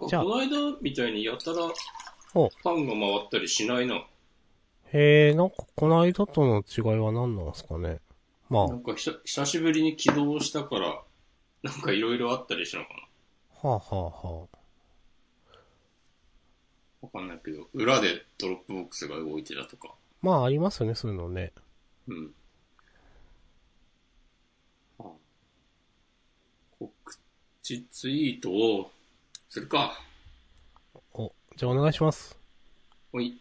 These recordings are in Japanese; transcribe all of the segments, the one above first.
か、この間みたいにやたら、ファンが回ったりしないな。へえ、なんかこの間との違いは何なんですかね。まあ、はなんか久しぶりに起動したから、なんかいろいろあったりしたのかな。あ、はあはあ、わかんないけど、裏で Dropbox が動いてたとか。まあありますよね、そういうのね。うん。あ告知ツイートをするか。お、じゃあお願いします。ほい。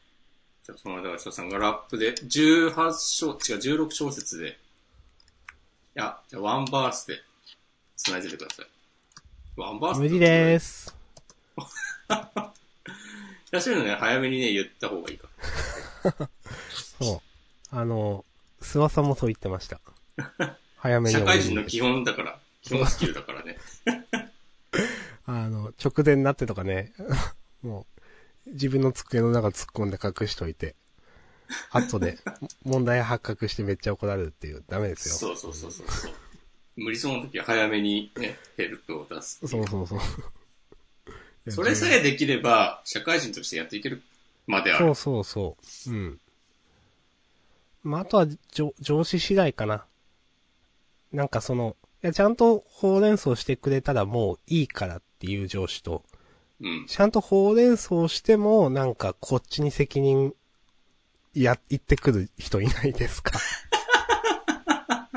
じゃあ、その間、下さんがラップで、18小、違う、16小節で、いや、じゃあ、ワンバースで、繋いでてください。ワンバース無理でーす。いや、そういうのね、早めにね、言った方がいいから。そう。あの、諏訪さんもそう言ってました。早めに社会人の基本だから、基本スキルだからね。あの、直前になってとかね、もう、自分の机の中突っ込んで隠しといて、後で、問題発覚してめっちゃ怒られるっていう、ダメですよ。そうそうそうそうそう。無理そうな時は早めにね、ヘルプを出す。そうそうそう。それさえできれば、社会人としてやっていけるまである。そうそうそう。うん。まあ、あとは、上上司次第かな。なんかその、いや、ちゃんとほうれん草してくれたらもういいからっていう上司と、うん。ちゃんとほうれん草しても、なんかこっちに責任、や、言ってくる人いないですか？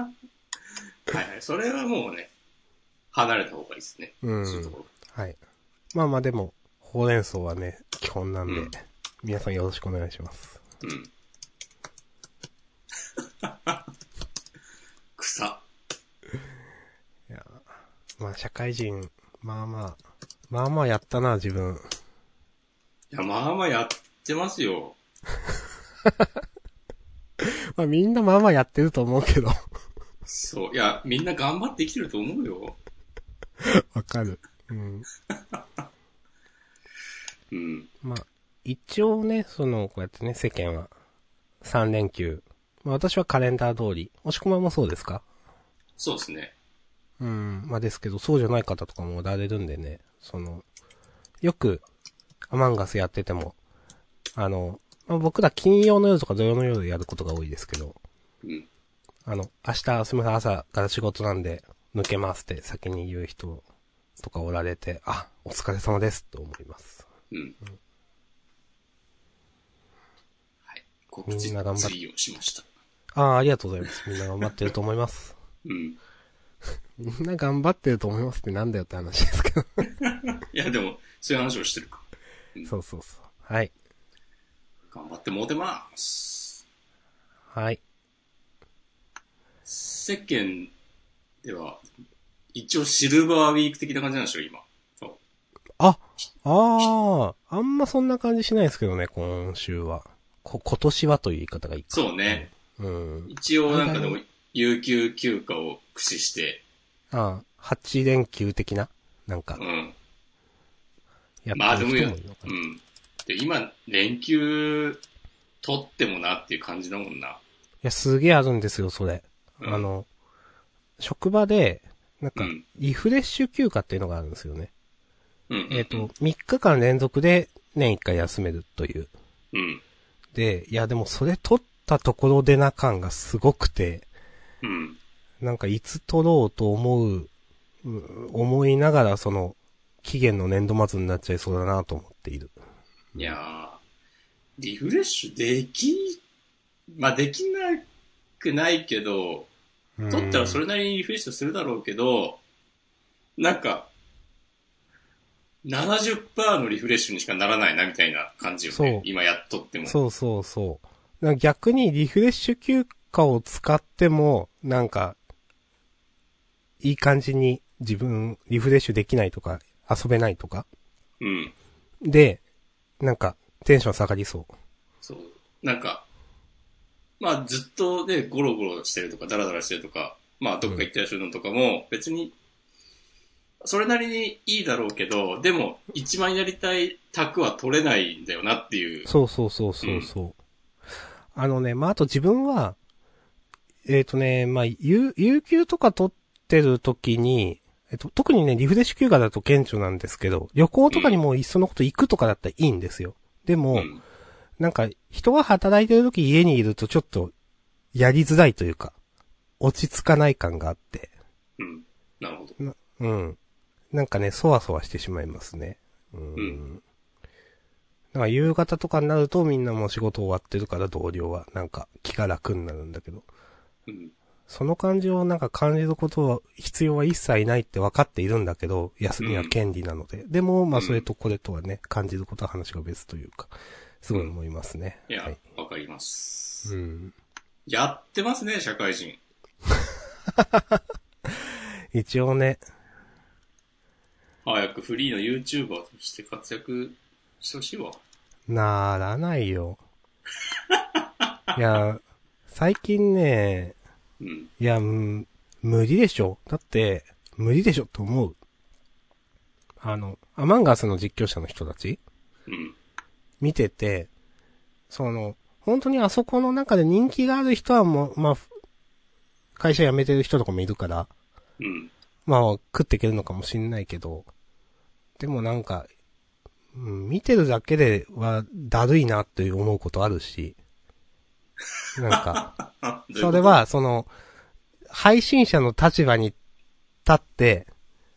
はいはい。それはもうね、離れた方がいいですね。うんそういうところ。はい。まあまあでも、ほうれん草はね、基本なんで、うん皆さんよろしくお願いします。うん。草。まあ社会人、まあまあ、まあまあやったな、自分。いや、まあまあやってますよ。まあみんなまあまあやってると思うけど。そう。いや、みんな頑張って生きてると思うよ。わかる。うん。うん。まあ、一応ね、その、こうやってね、世間は、3連休。まあ私はカレンダー通り。押し込まもそうですか？そうですね。うん。まあですけど、そうじゃない方とかもおられるんでね、その、よく、アマンガスやってても、あの、まあ、僕ら金曜の夜とか土曜の夜やることが多いですけど、うん。あの、明日すみません、朝から仕事なんで、抜けますって先に言う人とかおられて、あ、お疲れ様ですと思います。うん。はい。告知みんな頑張っツイーをしました。ああ、ありがとうございます。みんな頑張ってると思います。うん。みんな頑張ってると思いますってなんだよって話ですけど。いや、でも、そういう話をしてるか。そうそうそう。はい。頑張ってモテます。はい。世間では、一応シルバーウィーク的な感じなんでしょ、今。そう。あ、ああ、あんまそんな感じしないですけどね、今週は。こ、今年はという言い方がいいか。そうね。うん。一応なんかでも有給休暇を駆使して、ああ、8連休的な？なんかう、ん。やってる人う。ん。で、今、連休取ってもなっていう感じだもんな。いや、すげえあるんですよ、それ。うんあの、職場で、なんかうん、リフレッシュ休暇っていうのがあるんですよね。うん。えっ、と、3日間連続で年1回休めるという。うん。で、いや、でもそれ取ったところでな感がすごくて、うん。なんかいつ取ろうと思う、う思いながらその、期限の年度末になっちゃいそうだなと思っている。いやー、リフレッシュでき、まあできなくないけど、取ったらそれなりにリフレッシュするだろうけど、なんか、70%のリフレッシュにしかならないなみたいな感じよそうね。今やっとっても。そうそうそう。逆にリフレッシュ休暇を使っても、なんか、いい感じに自分リフレッシュできないとか、遊べないとか。うん。で、なんか、テンション下がりそう。そう。なんか、まあずっとね、ゴロゴロしてるとか、ダラダラしてるとか、まあどっか行ったりするのとかも、別に、それなりにいいだろうけど、でも、一番やりたい卓は取れないんだよなっていう。そうそうそうそうそう。あのね、まあ、あと自分は、えっ、とね、まあ、有、有給とか取ってる時に、えっと、特にね、リフレッシュ休暇だと顕著なんですけど、旅行とかにもいっそのこと行くとかだったらいいんですよ。でも、うん。なんか、人が働いてる時家にいるとちょっと、やりづらいというか、落ち着かない感があって、うん。なるほど。うん。なんかね、そわそわしてしまいますね。うん。うんだから夕方とかになるとみんなもう仕事終わってるから同僚はなんか気が楽になるんだけど、うん。その感じをなんか感じることは必要は一切ないって分かっているんだけど、休みは権利なので。でも、まあうんそれとこれとはね、感じることは話が別というか、すごい思いますね。いやはい。、わかります。うん。やってますね、社会人。一応ね、早くフリーの YouTuber として活躍してほしいわ。ならないよ。いや、最近ね、うん。いや、うん無理でしょ。だって、無理でしょと思う。あの、アマンガースの実況者の人たちうん。見てて、その、本当にあそこの中で人気がある人はもう、まあ、会社辞めてる人とかもいるから、うん。まあ、食っていけるのかもしんないけど、でもなんか、うん、見てるだけではだるいなって思うことあるし、なんか、それ、は、その、配信者の立場に立って、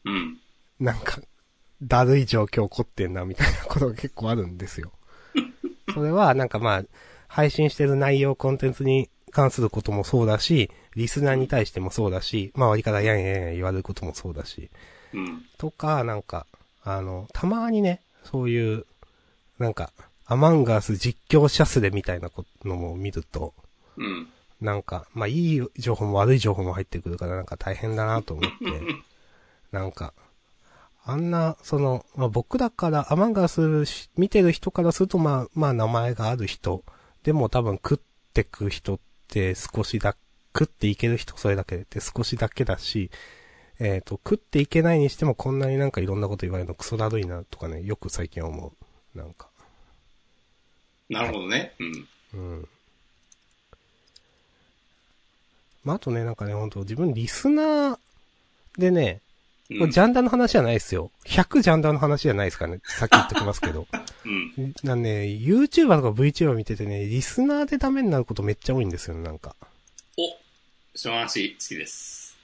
うん。なんか、だるい状況起こってんな、みたいなことが結構あるんですよ。それは、なんかまあ、配信してる内容、コンテンツに関することもそうだし、リスナーに対してもそうだし、まあ割りからやんやんやん言われることもそうだし、うん。とか、なんか、あの、たまにね、そういう、なんか、アマンガース実況者スレみたいなのも見ると、うん。なんか、まあいい情報も悪い情報も入ってくるからなんか大変だなと思って、なんか、あんな、その、まあ僕だから、アマンガース見てる人からすると、まあ、まあ名前がある人、でも多分食ってく人って少しだ、食っていける人それだけでって少しだけだし、えっ、と、食っていけないにしてもこんなになんかいろんなこと言われるのクソだるいなとかね、よく最近思う。なんか。なるほどね。うん。うん。まあ、あとね、なんかね、本当自分リスナーでね、ジャンダーの話じゃないですよ。100ジャンダーの話じゃないですからね。さっき言ってきますけど。うん。なんね、YouTuber とか VTuber 見ててね、リスナーでダメになることめっちゃ多いんですよね、なんか。お、その話好きです。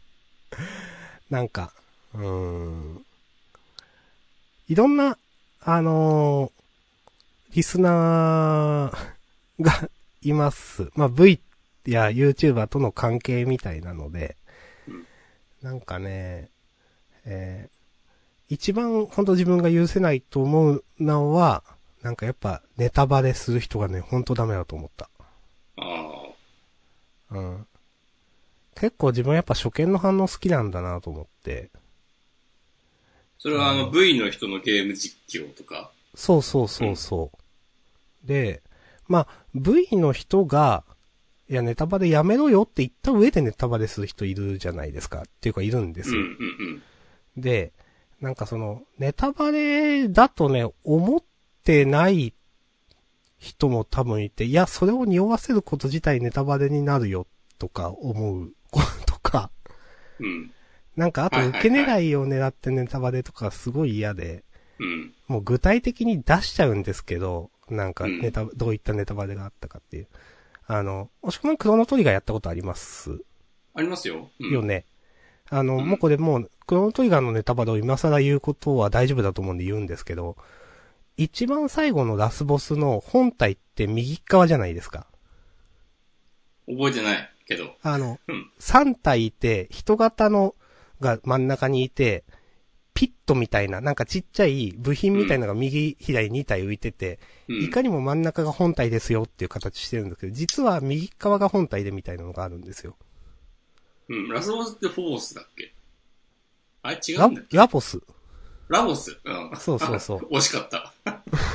なんか、うーん。いろんな、あのーリスナーがいます。まあ、V や YouTuber との関係みたいなので、うんなんかね、えー一番本当自分が許せないと思うのは、なんかやっぱネタバレする人がね、本当ダメだと思った。ああ。うん。結構自分やっぱ初見の反応好きなんだなと思って。それはあのうん V の人のゲーム実況とか。そうそうそうそう。で、まあ、V の人が、いや、ネタバレやめろよって言った上でネタバレする人いるじゃないですか。っていうかいるんですよ。うんうんで、なんかその、ネタバレだとね、思ってない人も多分いて、いや、それを匂わせること自体ネタバレになるよ、とか思うことか。うん。うん。なんかあと受け狙いを狙ってネタバレとかすごい嫌で、うん。もう具体的に出しちゃうんですけど、なんかうんネタ、どういったネタバレがあったかっていう。あの、もしくはクロノトリガーやったことありますありますよ。うん。よね。あの、うんもうこれもう、クロノトリガーのネタバレを今更言うことは大丈夫だと思うんで言うんですけど、一番最後のラスボスの本体って右側じゃないですか。覚えてないけど。あの、うん。3体いて、人型のが真ん中にいて、ピットみたいな、なんかちっちゃい部品みたいなのが右、左2体浮いてて、うん。いかにも真ん中が本体ですよっていう形してるんですけど、実は右側が本体でみたいなのがあるんですよ。うん。ラスボスってフォースだっけ？あれ違うラんだっけ？ラボス。ラボス？うん。そうそうそう 惜しかった。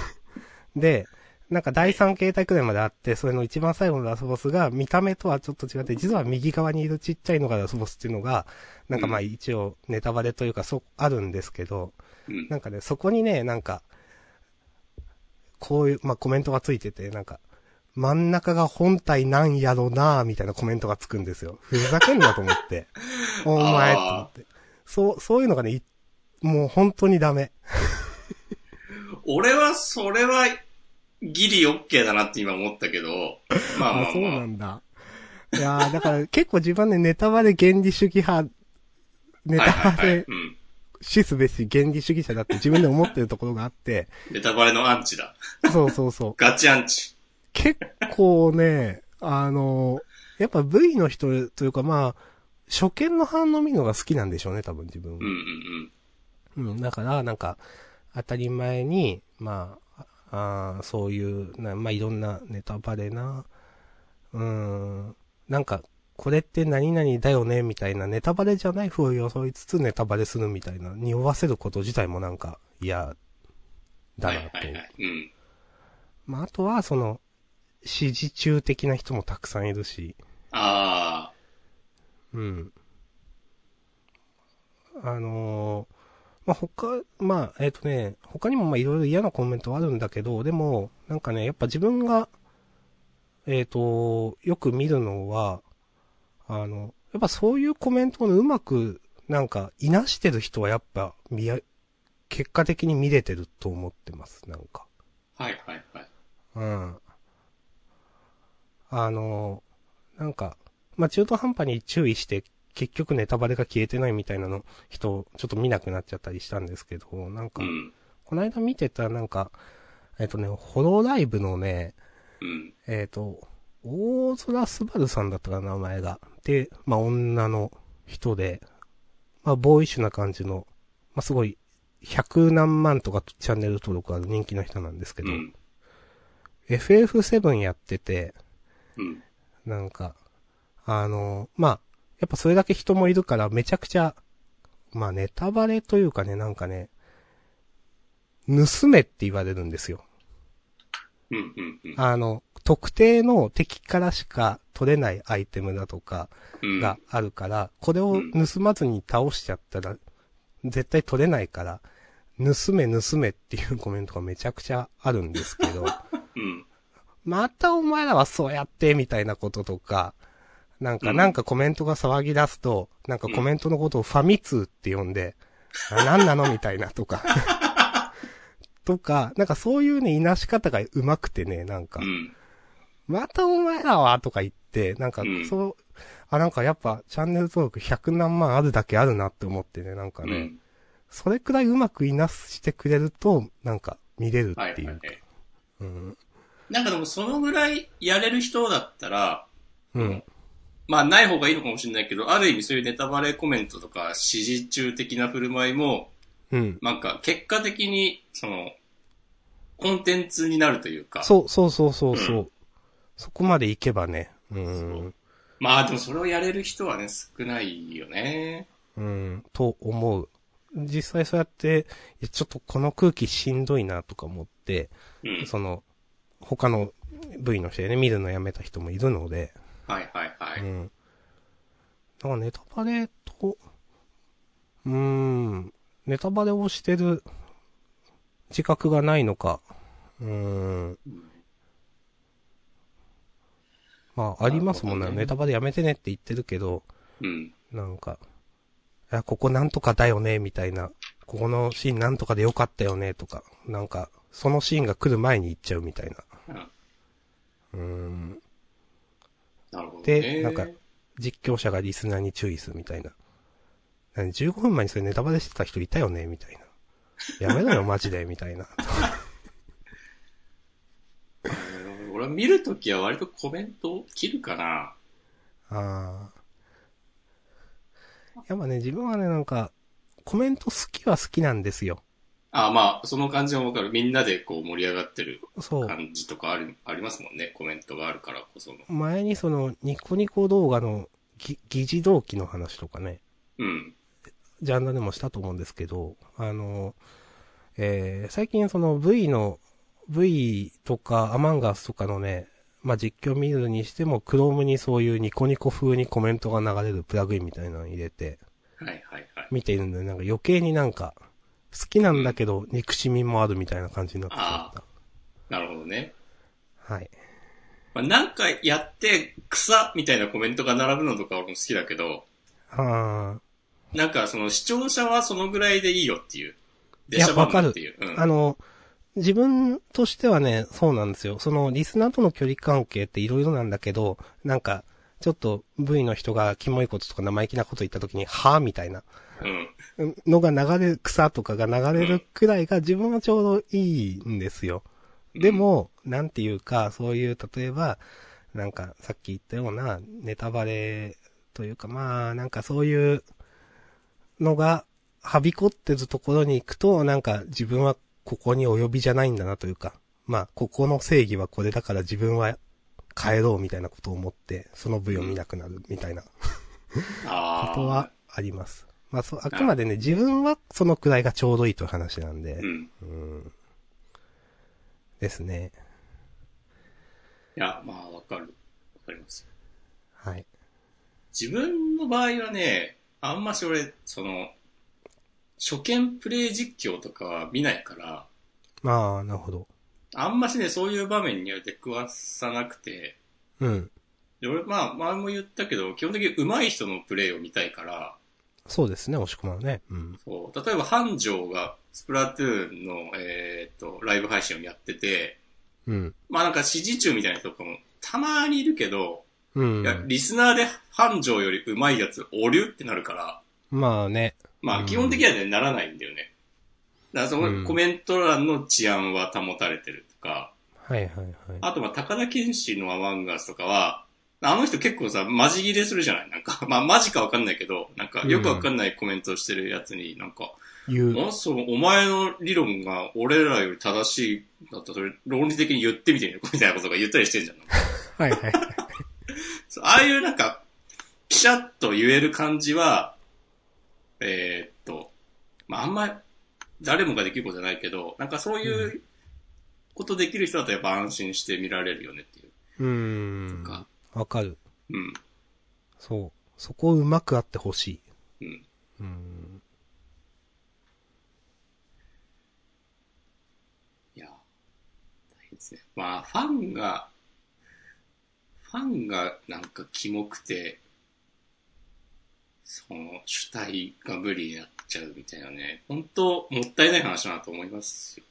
で、なんか第3形態くらいまであって、それの一番最後のラスボスが見た目とはちょっと違って、実は右側にいるちっちゃいのがラスボスっていうのが、なんかまあ一応ネタバレというかそう、あるんですけど、うん。なんかね、そこにね、なんか、こういう、まあコメントがついてて、なんか、真ん中が本体なんやろなみたいなコメントがつくんですよ。ふざけんなと思って。お前と思って。そう、そういうのがね、いもう本当にダメ。俺は、それは、ギリオッケーだなって今思ったけど、まあまああ、そうまあ。なんだ。いやーだから結構自分ね、ネタバレ原理主義派、ネタバ。レうん。しすべし原理主義者だって自分で思ってるところがあって、ネタバレのアンチだ。そうそうそう。ガチアンチ。結構ね、あの、やっぱ V の人というかまあ、初見の反応見るのが好きなんでしょうね、多分自分は。うんうんうん、だから、なんか、当たり前に、まあ、あーそういう、なまあ、いろんなネタバレな、うーん、なんか、これって何々だよね、みたいな、ネタバレじゃない風を装いつつネタバレするみたいな、匂わせること自体もなんか、嫌うん。だなと。はいはいはい。うん。まあ、あとは、その、指示中的な人もたくさんいるし、あうん。あのーまあ、他、まあ、えっ、とね、他にもまあいろいろ嫌なコメントはあるんだけど、でも、なんかね、やっぱ自分が、えっ、と、よく見るのは、あの、やっぱそういうコメントをうまく、なんか、いなしてる人はやっぱ、見や、結果的に見れてると思ってます、なんか。あ。はいはいはい。うん。あの、なんか、まあ、中途半端に注意して、結局ネタバレが消えてないみたいなの、人、ちょっと見なくなっちゃったりしたんですけど、なんかう、ん。この間見てた、なんか、えっ、とね、ホロライブのね、うん。えっ、と、大空すばるさんだったかな、名前が。で、まあ、女の人で、まあ、ボーイッシュな感じの、まあ、すごい、100何万とかチャンネル登録ある人気の人なんですけど、うん。FF7 やってて、うん。なんか、あの、まあ、やっぱそれだけ人もいるからめちゃくちゃ、まあネタバレというかね、なんかね、盗めって言われるんですよ。うん。うん。うん。あの、特定の敵からしか取れないアイテムだとかうん。があるから、これを盗まずに倒しちゃったら、絶対取れないから、盗め盗めっていうコメントがめちゃくちゃあるんですけど、うん。またお前らはそうやって、みたいなこととか、なんか、うんなんかコメントが騒ぎ出すと、なんかコメントのことをファミ通って呼んで、あ、なんなのみたいなとか。とか、なんかそういうね、いなし方が上手くてね、なんかう、ん。またお前らはとか言って、なんかうん、そう、あ、なんかやっぱ、チャンネル登録100何万あるだけあるなって思ってね、なんかね、うん。それくらいうまくいなしてくれると、なんか、見れるっていう。はいはいはい。うん。なんかでもそのぐらいやれる人だったら、うん。まあない方がいいのかもしれないけど、ある意味そういうネタバレコメントとか指示中的な振る舞いも、うん。なんか結果的に、その、コンテンツになるというか。そう、そうそうそうそう。うそこまでいけばね。うん。まあでもそれをやれる人はね、少ないよね。うん。と思う。実際そうやって、ちょっとこの空気しんどいなとか思って、うん。その、他の部位の人でね、見るのやめた人もいるので、はいはいはい。うん。だからネタバレと、うーん、ネタバレをしてる自覚がないのか、うーん。まあ、ありますもんね。ネタバレやめてねって言ってるけど、うん。なんか、いや、ここなんとかだよね、みたいな。ここのシーンなんとかでよかったよね、とか。なんか、そのシーンが来る前に言っちゃうみたいな。うん。なるほどね。でなんか実況者がリスナーに注意するみたいな。何15分前にそれネタバレしてた人いたよねみたいな。やめろよ、マジで、みたいな。うん俺は見るときは割とコメントを切るかな。ああ。やっぱね、自分はね、なんか、コメント好きは好きなんですよ。あまあ、その感じもわかる。みんなでこう盛り上がってる。感じとかある、ありますもんね。コメントがあるからこその。前にその、ニコニコ動画のぎ議事動機の話とかね、うん。ジャンルでもしたと思うんですけど、あの、えー、最近その V の、V とかアマンガスとかのね、まあ、実況見るにしても、Chrome にそういうニコニコ風にコメントが流れるプラグインみたいなの入れて、はいはいはい。見ているんで、なんか余計になんか、好きなんだけど、憎しみもあるみたいな感じになってしまった。なるほどね。はい。まあ、なんかやって、草みたいなコメントが並ぶのとか俺も好きだけど、あなんかその視聴者はそのぐらいでいいよっていう。いや出しゃばんなっていう。うん。あの、自分としてはね、そうなんですよ。その、リスナーとの距離関係って色々なんだけど、なんか、ちょっと V の人がキモいこととか生意気なこと言った時に、はぁみたいなうん。のが流れる、草とかが流れるくらいが自分はちょうどいいんですよ。でも、なんていうか、そういう、例えば、なんか、さっき言ったような、ネタバレというか、まあ、なんかそういうのが、はびこってるところに行くと、なんか自分はここに及びじゃないんだなというか、まあ、ここの正義はこれだから自分は帰ろうみたいなことを思って、その部位を見なくなるみたいなこああ。とはあります。まあ、そう、あくまでね、自分はそのくらいがちょうどいいという話なんでう、ん。うん。ですね。いや、まあわかる。わかります。はい。自分の場合はね、あんまし俺、その、初見プレイ実況とかは見ないから、まあ、なるほど。あんましね、そういう場面には出くわさなくて、うん。で俺、まあ、前も言ったけど、基本的に上手い人のプレイを見たいから、そうですね、押し込まはね。うん。そう、例えば繁盛がスプラトゥーンの、えーっと、ライブ配信をやってて、うん。まあなんか指示中みたいな人とかもたまにいるけど、うんい。や、リスナーで繁盛より上手いやつおるってなるから、まあね。まあ基本的にはね、ならないんだよね。だからそうんのコメント欄の治安は保たれてるとか、はいはいはい。あとまあ高田健志のアマンガスとかは、あの人結構さ、マジ切れするじゃない？なんか、まあマジかわかんないけど、なんかよくわかんないコメントをしてるやつになんか、言う。あそのお前の理論が俺らより正しいだったらそれ論理的に言ってみてみる みたいなことが言ったりしてんじゃん。はいはい。ああいうなんか、ピシャッと言える感じは、えーっと、まあ、あんま、誰もができることじゃないけど、なんかそういうことできる人だとやっぱ安心して見られるよねっていううーん。か。わかる。うん。そう。そこをうまくあってほしい。うん。うーん。いや、大変ですね。まあ、ファンが、ファンがなんかキモくて、その主体が無理になっちゃうみたいなね、本当もったいない話だなと思いますよ。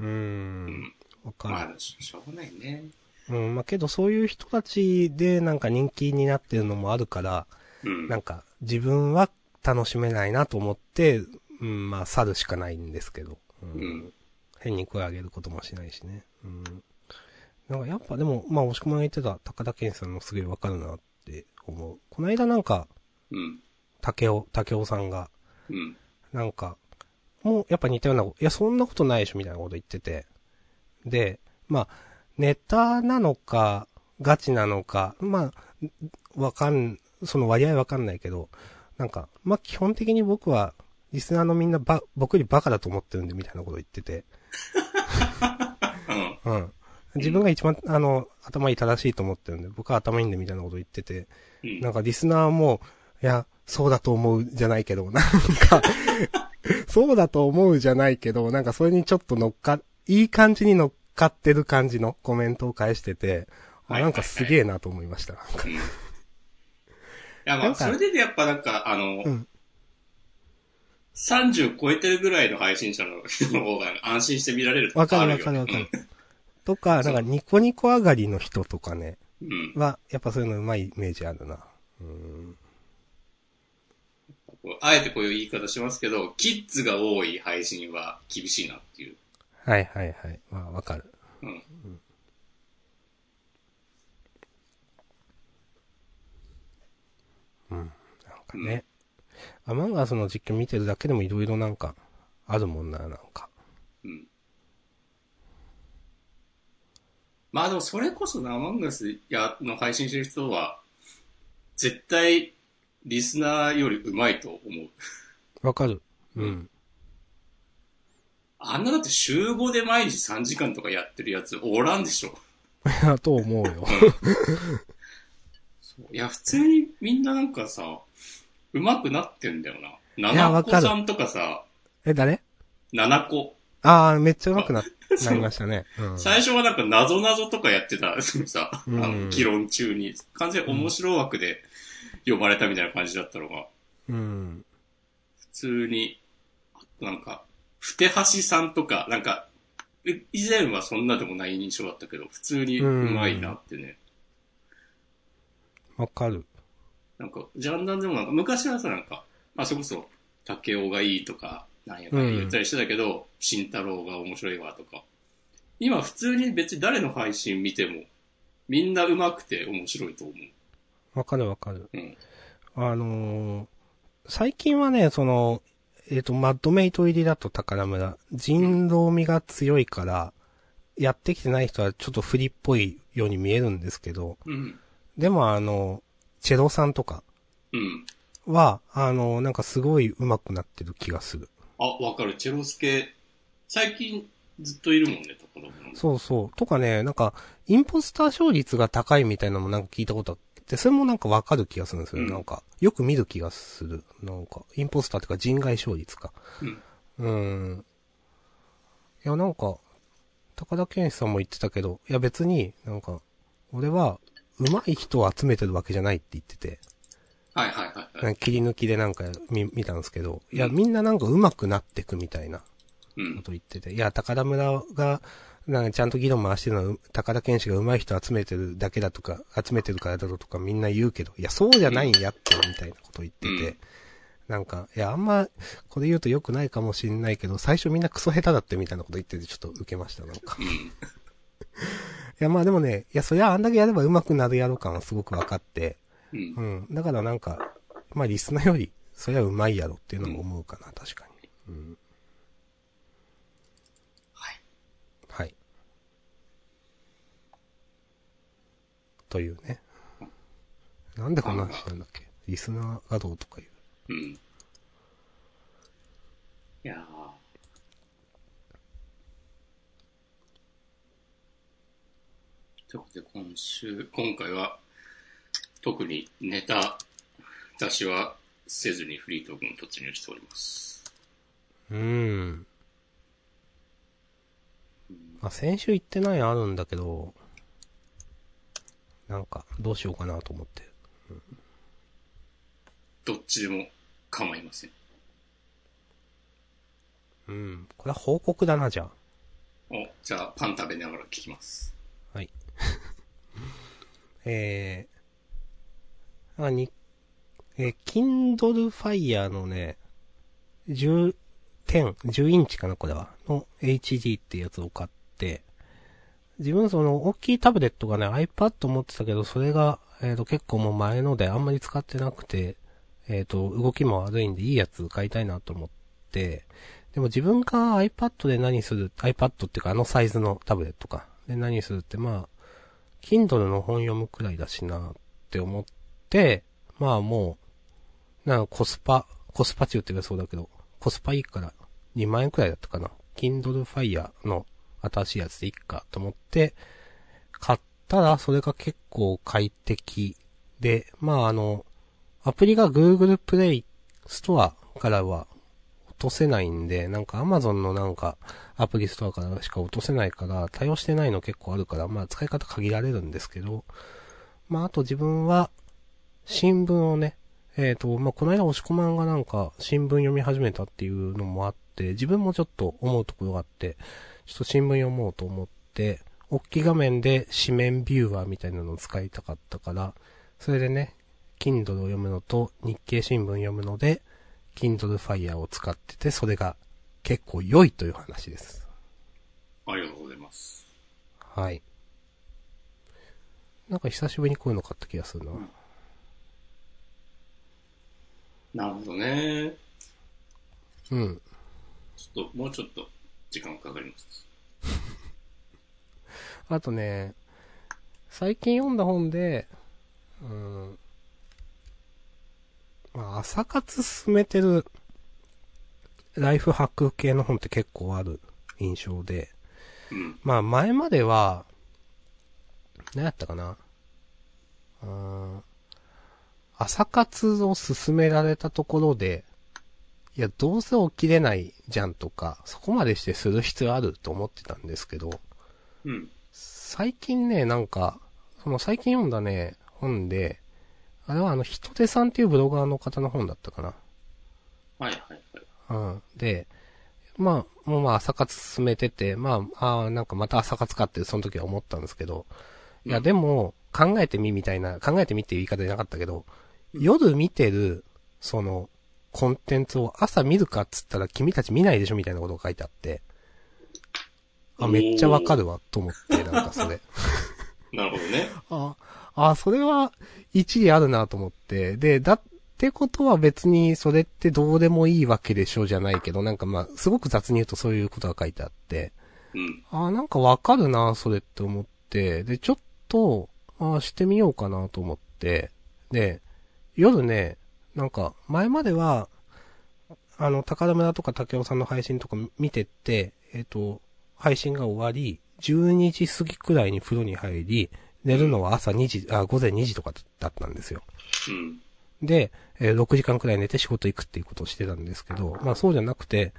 うーん。わかる。まあ、ししょうがないね。うん、まあけどそういう人たちでなんか人気になってるのもあるから、うん。なんか自分は楽しめないなと思って、うん、まあ去るしかないんですけど。うんうん変に声上げることもしないしね。うん。なんかやっぱでも、まあ押し込まが言ってた高田健さんのすげえわかるなって思う。この間なんか、うん。竹尾、竹尾さんが、うん。なんか、もうやっぱ似たような、いやそんなことないでしょみたいなこと言ってて。で、まあ、ネタなのか、ガチなのか、まあ、わかん、その割合わかんないけど、なんか、まあ基本的に僕は、リスナーのみんなば、僕よりバカだと思ってるんで、みたいなこと言ってて。うん。うん。自分が一番、あの、頭いい正しいと思ってるんで、僕は頭いいんでみたいなこと言ってて、うん。なんかリスナーも、いや、そうだと思うじゃないけど、なんか、そうだと思うじゃないけど、なんかそれにちょっと乗っか、いい感じに乗っかってる感じのコメントを返してて、あはいなんかすげえなと思いました。いや、まあ、それでねやっぱなんか、あの、うん30超えてるぐらいの配信者の人の方が安心して見られるとわかるわかるわかる。とか、なんかニコニコ上がりの人とかね、うん。は、やっぱそういうのうまいイメージあるな。うん。あえてこういう言い方しますけど、キッズが多い配信は厳しいなっていう。はいはいはい。まあわかる。うん。なんかね。アマンガースの実況見てるだけでもいろいろなんか、あるもんな、なんか。うん。まあでもそれこそな、アマンガスやの配信してる人は、絶対、リスナーより上手いと思う。わかる。うん。あんなだって週5で毎日3時間とかやってるやつおらんでしょ。いや、と思うよ。いや、普通にみんななんかさ、上手くなってんだよな。七子さんとかさ、え、誰？七子。ああ、めっちゃ上手くな、なりましたね。うん。最初はなんか謎謎とかやってた、そのさ、あうんの、議論中に、完全に面白枠で呼ばれたみたいな感じだったのが、うん。通に、なんか、ふてはしさんとか、なんか、え以前はそんなでもない印象だったけど、普通にうまいなってね。わかる。なんか、ジャンダンでもなんか、昔はさ、なんか、まあそれこそ、竹雄がいいとか、なんやかんや言ったりしてたけど、慎太郎が面白いわとか。今普通に別に誰の配信見ても、みんな上手くて面白いと思う。わかるわかる。うん。あのー最近はね、その、えっ、と、マッドメイト入りだと宝村、人狼味が強いから、やってきてない人はちょっと不利っぽいように見えるんですけど、うん。でもあの、チェロさんとかうん。は、あの、なんかすごい上手くなってる気がする。あ、わかる。チェロスケ、最近ずっといるもんね、宝村。そうそう。とかね、なんか、インポスター勝率が高いみたいなのもなんか聞いたことあって、それもなんかわかる気がするんですよ。うんなんか、よく見る気がする。なんか、インポスターっていうか人外勝率か。うん。うん。いや、なんか、高田健志さんも言ってたけど、いや別に、なんか、俺は、上手い人を集めてるわけじゃないって言ってて、はいはいはいはい。なんか切り抜きでなんか見、見たんですけど、いや、うんみんななんか上手くなってくみたいなうん。こと言ってて、いや、高田村が、なんかちゃんと議論回してるのは、高田健志が上手い人集めてるだけだとか、集めてるからだとかみんな言うけど、いや、そうじゃないんやって、みたいなこと言ってて、うんなんか、いや、あんま、これ言うと良くないかもしんないけど、最初みんなクソ下手だってみたいなこと言ってて、ちょっと受けました、なんか。いうん。や、まあでもね、いや、そりゃあんだけやれば上手くなるやろ感はすごく分かって、うんう。ん。だからなんか、まあリスナーより、そりゃ上手いやろっていうのも思うかな、確かに。うん。はい。はい。というね。なんでこんな話なんだっけ？リスナーがどうとかいう。うん。いやー。ということで、今週、今回は、特にネタ出しはせずにフリートークに突入しております。うーん。まあ、先週言ってないのあるんだけど、なんか、どうしようかなと思って。どっちでも構いません。うん。これは報告だな、じゃあ。お、じゃあ、パン食べながら聞きます。はい。えー、あ、に、えー、Kindle Fire のね、10、10、10インチかな、これは。の HD ってやつを買って、自分その大きいタブレットがね、iPad 持ってたけど、それが、えっ、と、結構もう前のであんまり使ってなくて、えっ、と、動きも悪いんでいいやつ買いたいなと思って、でも自分が iPad で何する、iPad っていうかあのサイズのタブレットか。で何するって、まあ、Kindle の本読むくらいだしなって思って、まあもう、なんかコスパ、コスパ中って言うそうだけど、コスパいいから2万円くらいだったかな。Kindle Fire の新しいやつでいいかと思って、買ったらそれが結構快適で、まああの、アプリが Google Play ストアからは落とせないんで、なんか Amazon のなんかアプリストアからしか落とせないから、対応してないの結構あるから、まあ使い方限られるんですけど、まああと自分は新聞をね、えっ、と、まあこの間押し込まんがなんか新聞読み始めたっていうのもあって、自分もちょっと思うところがあって、ちょっと新聞読もうと思って、大きい画面で紙面ビューアーみたいなのを使いたかったから、それでね、Kindle を読むのと日経新聞読むので、Kindle Fire を使ってて、それが結構良いという話です。ありがとうございます。はい。なんか久しぶりにこういうの買った気がするな。なるほどね。うん。ちょっと、もうちょっと時間かかります。あとね、最近読んだ本で、うん、まあ、朝活進めてるライフハック系の本って結構ある印象で、うん。まあ前までは、何やったかなうーん朝活を進められたところで、いや、どうせ起きれないじゃんとか、そこまでしてする必要あると思ってたんですけど、うん。最近ね、なんか、その最近読んだね、本で、あれはあの、ひとてさんっていうブロガーの方の本だったかな。はいはいはい。うん。で、まあ、もうまあ朝活進めてて、まあ、ああ、なんかまた朝活かってその時は思ったんですけど、いやうんでも、考えてみみたいな、考えてみっていう言い方じゃなかったけど、うん夜見てる、その、コンテンツを朝見るかっつったら君たち見ないでしょみたいなことが書いてあって、あ、めっちゃわかるわ、と思って、なんかそれ。なるほどね。あ、あ、それは一理あるなと思って。で、だってことは別にそれってどうでもいいわけでしょじゃないけど、なんかまあ、すごく雑に言うとそういうことが書いてあって、うん。あ、なんかわかるなそれって思って、で、ちょっと、あしてみようかなと思って、で、夜ね、なんか、前までは、あの、高田村とか竹尾さんの配信とか見てって、えっ、と、配信が終わり、12時過ぎくらいに風呂に入り、寝るのは朝2時、あ、午前2時とかだったんですよ。うん。で、えー6時間くらい寝て仕事行くっていうことをしてたんですけど、まあそうじゃなくて、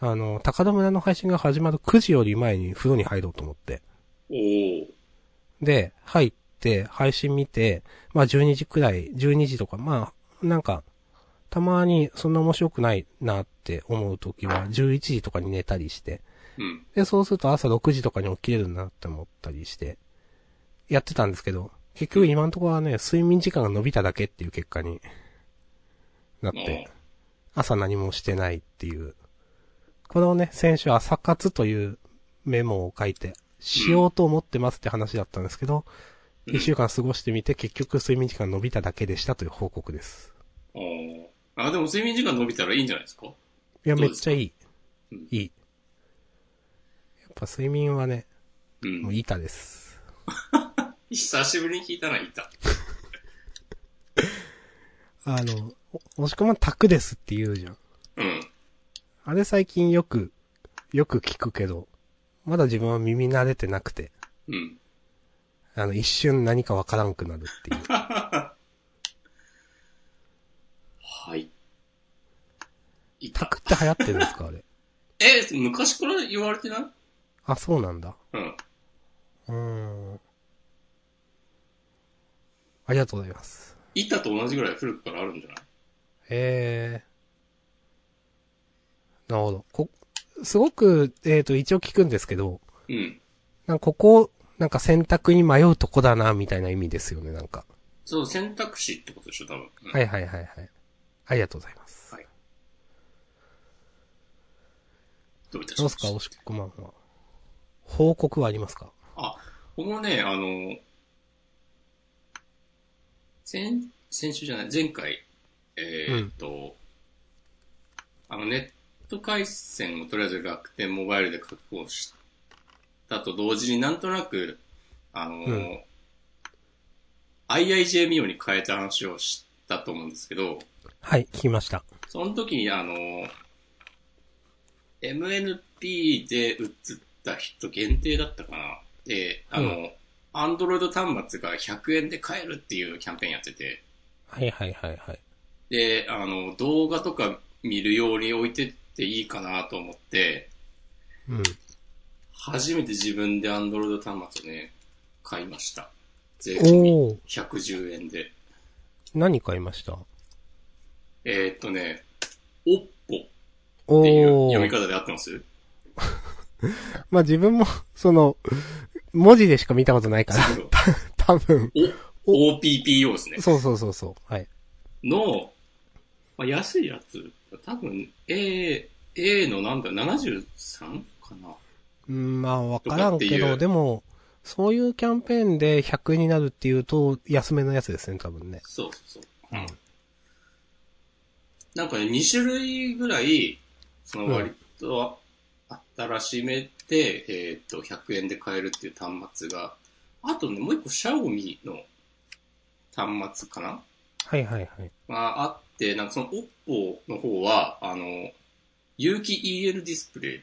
あの、高田村の配信が始まる9時より前に風呂に入ろうと思って。で、入って、配信見て、まあ12時くらい、12時とか、まあ、なんか、たまにそんな面白くないなって思うときは、11時とかに寝たりして、うん。で、そうすると朝6時とかに起きれるなって思ったりして、やってたんですけど、結局今のところはね、睡眠時間が伸びただけっていう結果になって、朝何もしてないっていう。これをね、先週朝活というメモを書いて、しようと思ってますって話だったんですけど、うん一週間過ごしてみて結局睡眠時間伸びただけでしたという報告です。おー。あ、でも睡眠時間伸びたらいいんじゃないですか？いや、めっちゃいい。うんいい。やっぱ睡眠はね、うんもう。板です。久しぶりに聞いたな、いた。あの、お押し込まんタクですって言うじゃん。うん。あれ最近よく、よく聞くけど、まだ自分は耳慣れてなくて、うん。あの、一瞬何かわからんくなるっていう。はい。いた。タクって流行ってるんですかあれ？え、昔から言われてない？あ、そうなんだ。うん。うーん。ありがとうございます。いたと同じぐらい古くからあるんじゃない？えー。なるほど。こ、すごく、えっ、と、一応聞くんですけど、うん。なんかここ、なんか選択に迷うとこだな、みたいな意味ですよね、なんか。そう、選択肢ってことでしょ、多分。うんはいはいはいはい。ありがとうございます。はい。どういたしどうすか、おしっこまんは。報告はありますか？あ、僕もね、あの、先、先週じゃない、前回、えーっと、あの、ネット回線をとりあえず楽天モバイルで確保したと同時になんとなく、あの、うん IIJ ミオに変えた話をしたと思うんですけど、はい、聞きました。その時にあの、MNP で映った人限定だったかな。で、あうの、アンドロイド端末が100円で買えるっていうキャンペーンやってて、はいはいはいはい。で、あの、動画とか見るように置いてっていいかなと思って、うん。初めて自分でアンドロイド端末をね、買いました。税込みおー、110円で。何買いました？えーっとね、オッポっおていうー。読み方で合ってます？まあ自分も、その、文字でしか見たことないから、多分。お OPPO ですね。そうそうそうそう。はい。の、まあ、安いやつ、多分 A、A のなんだ、73かなうん、まあわからんけど、でも、そういうキャンペーンで100円になるっていうと、安めのやつですね、多分ね。そうそうそう。うんうん。なんかね、2種類ぐらい、その割と新しめで、えっ、と、100円で買えるっていう端末が、あとね、もう一個、シャオミの端末かな？はいはいはい。があって、なんかその OPPO の方は、あの、有機 EL ディスプレイっ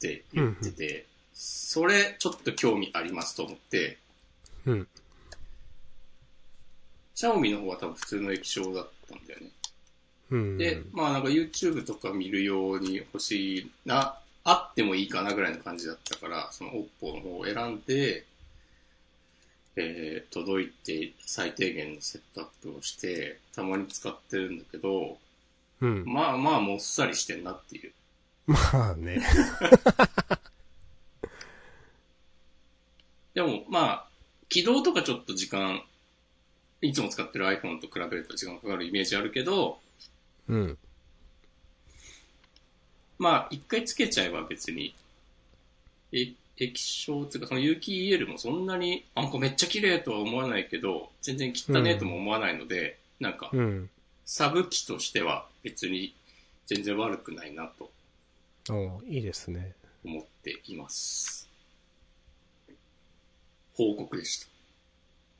て言ってて、それちょっと興味ありますと思って、うん。シャオミの方は多分普通の液晶だったんだよね。うん。で、まあなんか YouTube とか見るように欲しいな、あってもいいかなぐらいの感じだったから、その OPPO の方を選んで、えー、届いて最低限のセットアップをして、たまに使ってるんだけど、うん。まあまあもっさりしてんなっていう。まあね。でもまあ、起動とかちょっと時間、いつも使ってる iPhone と比べると時間かかるイメージあるけど、うん。まあ一回つけちゃえば別に、え液晶っていうかその有機 EL もそんなに、あ、これめっちゃ綺麗とは思わないけど、全然汚ねえとも思わないので、なんか、うん。サブ機としては別に全然悪くないなとおいいですね。思っています。報告でした。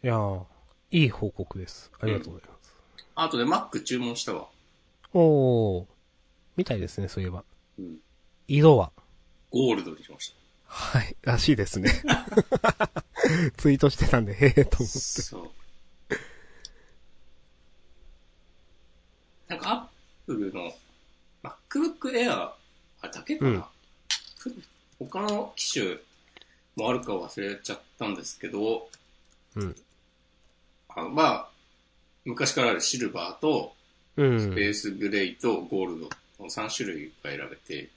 いやー、いい報告です。ありがとうございます。あとで Mac 注文したわ。おー、みたいですね、そういえば。うん。色はゴールドにしました。はい、らしいですね。ツイートしてたんで、へえと思って。そう。なんか、アップルの MacBook Air だけかな、うん他の機種もあるか忘れちゃったんですけど、うん。あのまあ、昔からあるシルバーと、うん。へスペースグレイとゴールドの3種類が選べて、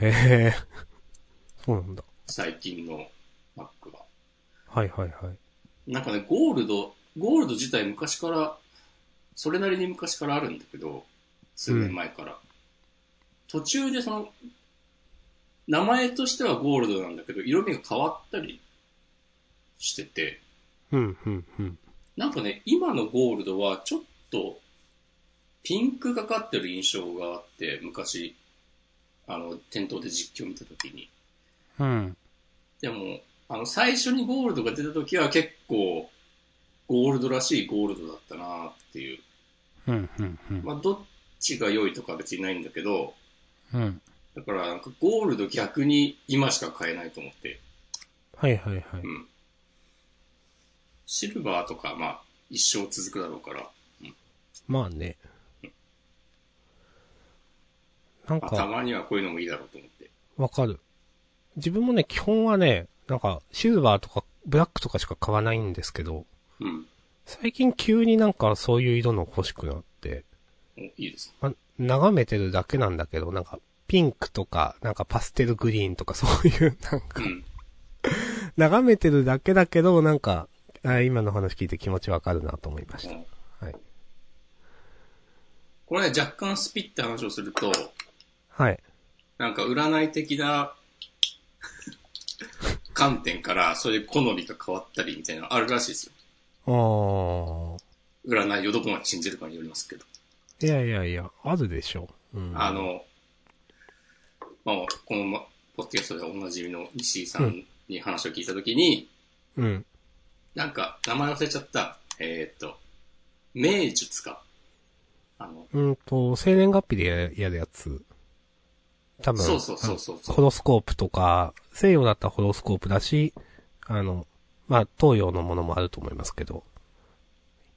え。そうなんだ。最近の Mac は。はいはいはい。なんかね、ゴールド、ゴールド自体昔から、それなりに昔からあるんだけど、数年前から。途中でその、名前としてはゴールドなんだけど、色味が変わったりしてて、うん、うん、うん。なんかね、今のゴールドはちょっと、ピンクがかってる印象があって、昔、あの、店頭で実況見たときに。うん。でも、あの、最初にゴールドが出たときは結構、ゴールドらしいゴールドだったなっていう。うん、うん、うん。まあ、どっちが良いとかは別にないんだけど、うん。だからなんかゴールド逆に今しか買えないと思って、はいはいはい。うん。シルバーとか、まあ、一生続くだろうから、まあね。なんまあ、たか、まにはこういうのもいいだろうと思って。わかる。自分もね、基本はね、なんか、シルバーとか、ブラックとかしか買わないんですけど、うん。最近急になんかそういう色の欲しくなって、おいいですね。ま、眺めてるだけなんだけど、なんか、ピンクとか、なんかパステルグリーンとか そういう、なんか、うん。眺めてるだけだけど、なんか、あ今の話聞いて気持ちわかるなと思いました。うんはい。これね、若干スピって話をすると、はい。なんか占い的な 観点からそういう好みが変わったりみたいなのあるらしいですよ。あー。占いをどこまで信じるかによりますけど。いやいやいや、あるでしょう。うん。あ、の、まあ、このまポッドキャストでおなじみの石井さんに話を聞いたときに、うん。なんか名前忘れちゃった。えーっと、名術か。あの、うんと、生年月日でややるやつ。多分。そうそうそうそうホロスコープとか、西洋だったらホロスコープだし、あの、まあ、東洋のものもあると思いますけど。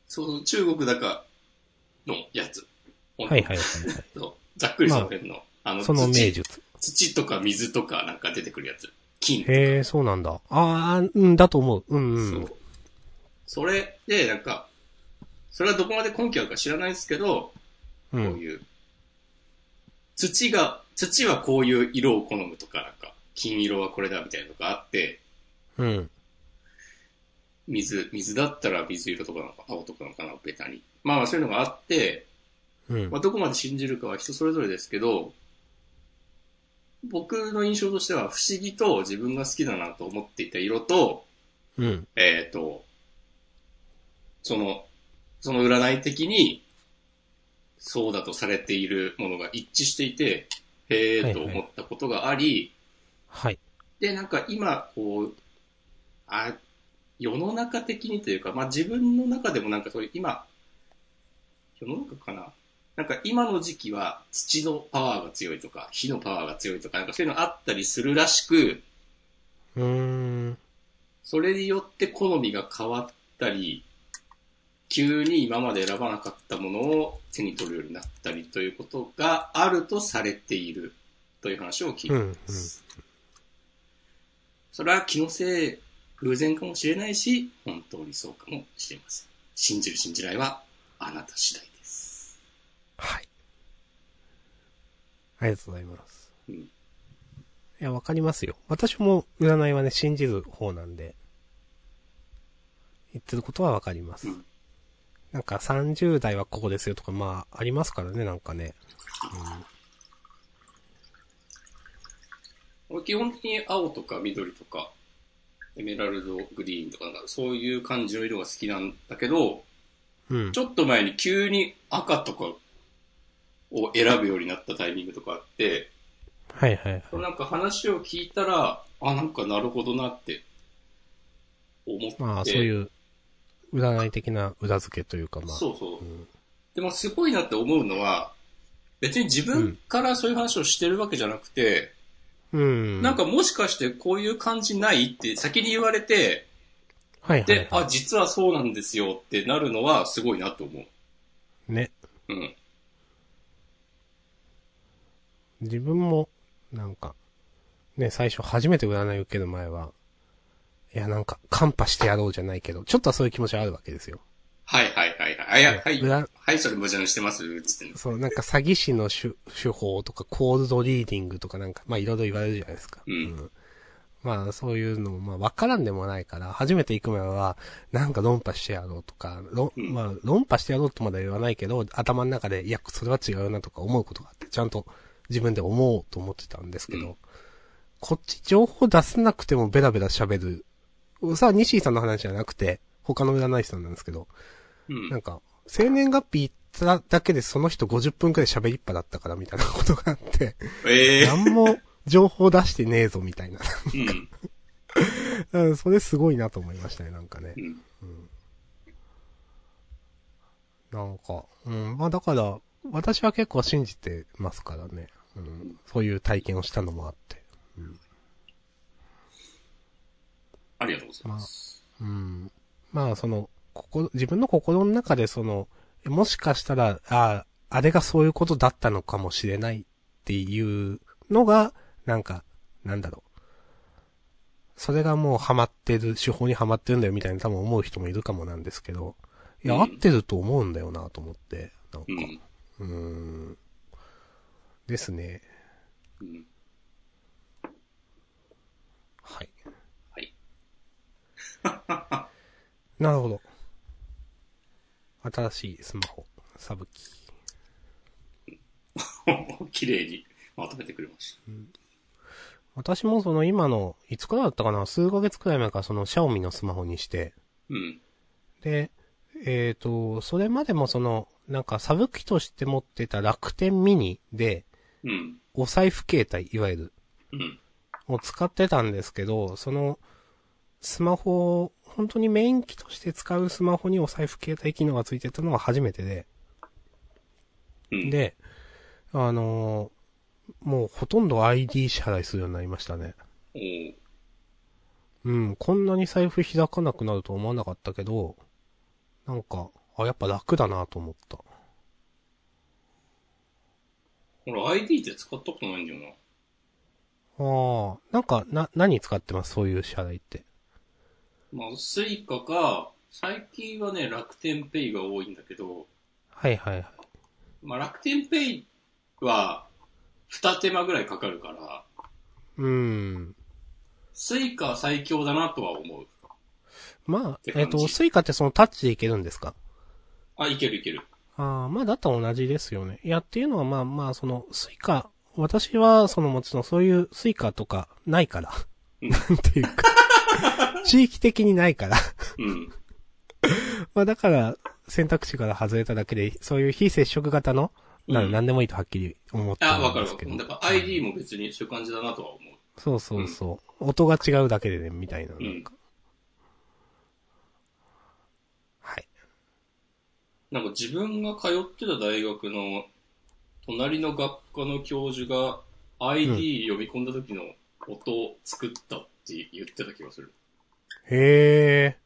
そう、中国だかのやつ。はいはいはい、はい。ざっくりその辺の、あの、その名土術。土とか水とかなんか出てくるやつ。金とか。へえ、そうなんだ。ああ、うんだと思う。うんうん。そう。それで、なんか、それはどこまで根拠あるか知らないですけど、うん。こういう、土が、土はこういう色を好むとか、なんか、金色はこれだみたいなのがあって、うん。水、水だったら水色とかなのか、青とかなのかな、ベタに。まあまあそういうのがあって、うんまあ、。どこまで信じるかは人それぞれですけど、僕の印象としては不思議と自分が好きだなと思っていた色と、うん。えっ、と、その、その占い的に、そうだとされているものが一致していて、へえと思ったことがあり、はい。で、なんか今、こう、あ、世の中的にというか、まあ自分の中でもなんかそういう今、世の中かな？なんか今の時期は土のパワーが強いとか、火のパワーが強いとか、なんかそういうのあったりするらしく、うーん。それによって好みが変わったり、急に今まで選ばなかったものを手に取るようになったりということがあるとされているという話を聞いています。それは気のせい、偶然かもしれないし、本当にそうかもしれません。信じる信じないはあなた次第です。はい。ありがとうございます。うんいや、わかりますよ。私も占いはね、信じる方なんで、言ってることはわかります。うんなんか30代はここですよとか、まあ、ありますからね、なんかね。俺基本的に青とか緑とか、エメラルドグリーンとかなんかそういう感じの色が好きなんだけど、うん。うん。ちょっと前に急に赤とかを選ぶようになったタイミングとかあって、はいはいはい。なんか話を聞いたら、あ、なんかなるほどなって思って。まあ、そういう、占い的な裏付けというか、まあ。そうそう。うんでもすごいなって思うのは、別に自分からそういう話をしてるわけじゃなくて、うん。なんかもしかしてこういう感じないって先に言われて、はいはい、で、はあ、実はそうなんですよってなるのはすごいなと思う。い。ね。うん。自分も、なんか、ね、最初初めて占い受ける前は、いや、なんか、カンパしてやろうじゃないけど、ちょっとはそういう気持ちはあるわけですよ。はいはいはいはい。あ、いや、はい。裏はい、それ矛盾してます？つって。そう、なんか詐欺師の手 手法とか、コールドリーディングとかなんか、まあいろいろ言われるじゃないですか。うんまあそういうのも、まあわからんでもないから、初めて行く前は、なんか論破してやろうとか、まあ論破してやろうとまでは言わないけど、頭の中で、いや、それは違うなとか思うことがあって、ちゃんと自分で思おうと思ってたんですけど、うんこっち情報出せなくてもベラベラ喋る。さあ、西井さんの話じゃなくて、他の占い師さんなんですけど、うん。なんか、生年月日言っただけでその人50分くらい喋りっぱだったからみたいなことがあって、ええなんも情報出してねえぞみたいな。うん。うん、それすごいなと思いましたね、なんかねう。ん。なんか、うん、まあだから、私は結構信じてますからね。うん、そういう体験をしたのもあって。ありがとうございます。うん。まあその、心、自分の心の中でその、もしかしたら、ああ、あれがそういうことだったのかもしれないっていうのが、なんか、なんだろう。それがもうハマってる、手法にハマってるんだよみたいな多分思う人もいるかもなんですけど、いや、うん合ってると思うんだよなと思って、なんかう、ん。うーん。ですね。うん。はい。はい。なるほど。新しいスマホ、サブキ。綺麗にまとめてくれました。私もその今の、いつからだったかな？数ヶ月くらい前からそのシャオミのスマホにして、うん。で、えっ、と、それまでもその、なんかサブ機として持ってた楽天ミニで、うん。お財布携帯、いわゆる、うん。を使ってたんですけど、その、スマホを、本当にメイン機として使うスマホにお財布携帯機能がついてたのは初めてで、うん。で、あのーもうほとんど ID 支払いするようになりましたね。おーうん、こんなに財布開かなくなると思わなかったけど、なんか、あ、やっぱ楽だなと思った。俺 ID って使ったことないんだよな。ああ、なんか、な、何使ってます？そういう支払いって。まあ、スイカか、最近はね、楽天ペイが多いんだけど、はいはいはい。まあ、楽天ペイは、二手間ぐらいかかるから、うーん。スイカは最強だなとは思う。まあて、感じえっ、と、スイカってそのタッチでいけるんですか？あ、いけるいける。ああ、まあだったら同じですよね。いや、っていうのはまあまあ、その、スイカ、私は、そのもちろんそういうスイカとかないから。うん なんていうか。地域的にないから。うん。まあだから、選択肢から外れただけで、そういう非接触型の、なうん何でもいいとはっきり思ってあ、るわかるわかる。だから ID も別にそういう感じだなとは思う。そうそうそう。音が違うだけでね、みたいな。なんか。はい。なんか自分が通ってた大学の隣の学科の教授が ID 読み込んだ時の音を作ったって言ってた気がする。へえ。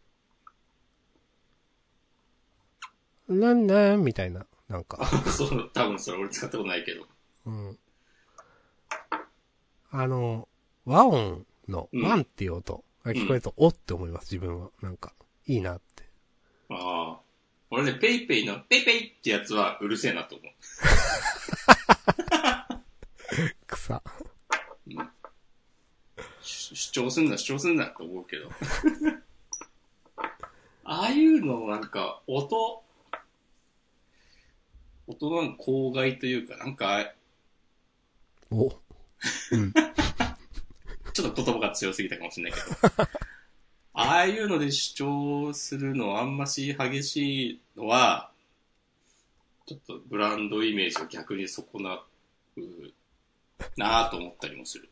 なんだみたいな。なんか。そう、多分それ俺使ったことないけど。うん。あの、和音の、うんワンっていう音が聞こえると、おって思います、自分は。なんか、いいなって。ああ。俺ね、ペイペイのペイペイってやつはうるせえなと思う。草。主主張すんな、主張すんなと思うけど。ああいうのなんか、音、音の公害というか、なんか、お。うん。ちょっと言葉が強すぎたかもしれないけど。ああいうので主張するのあんまし激しいのは、ちょっとブランドイメージを逆に損なうなぁと思ったりもする。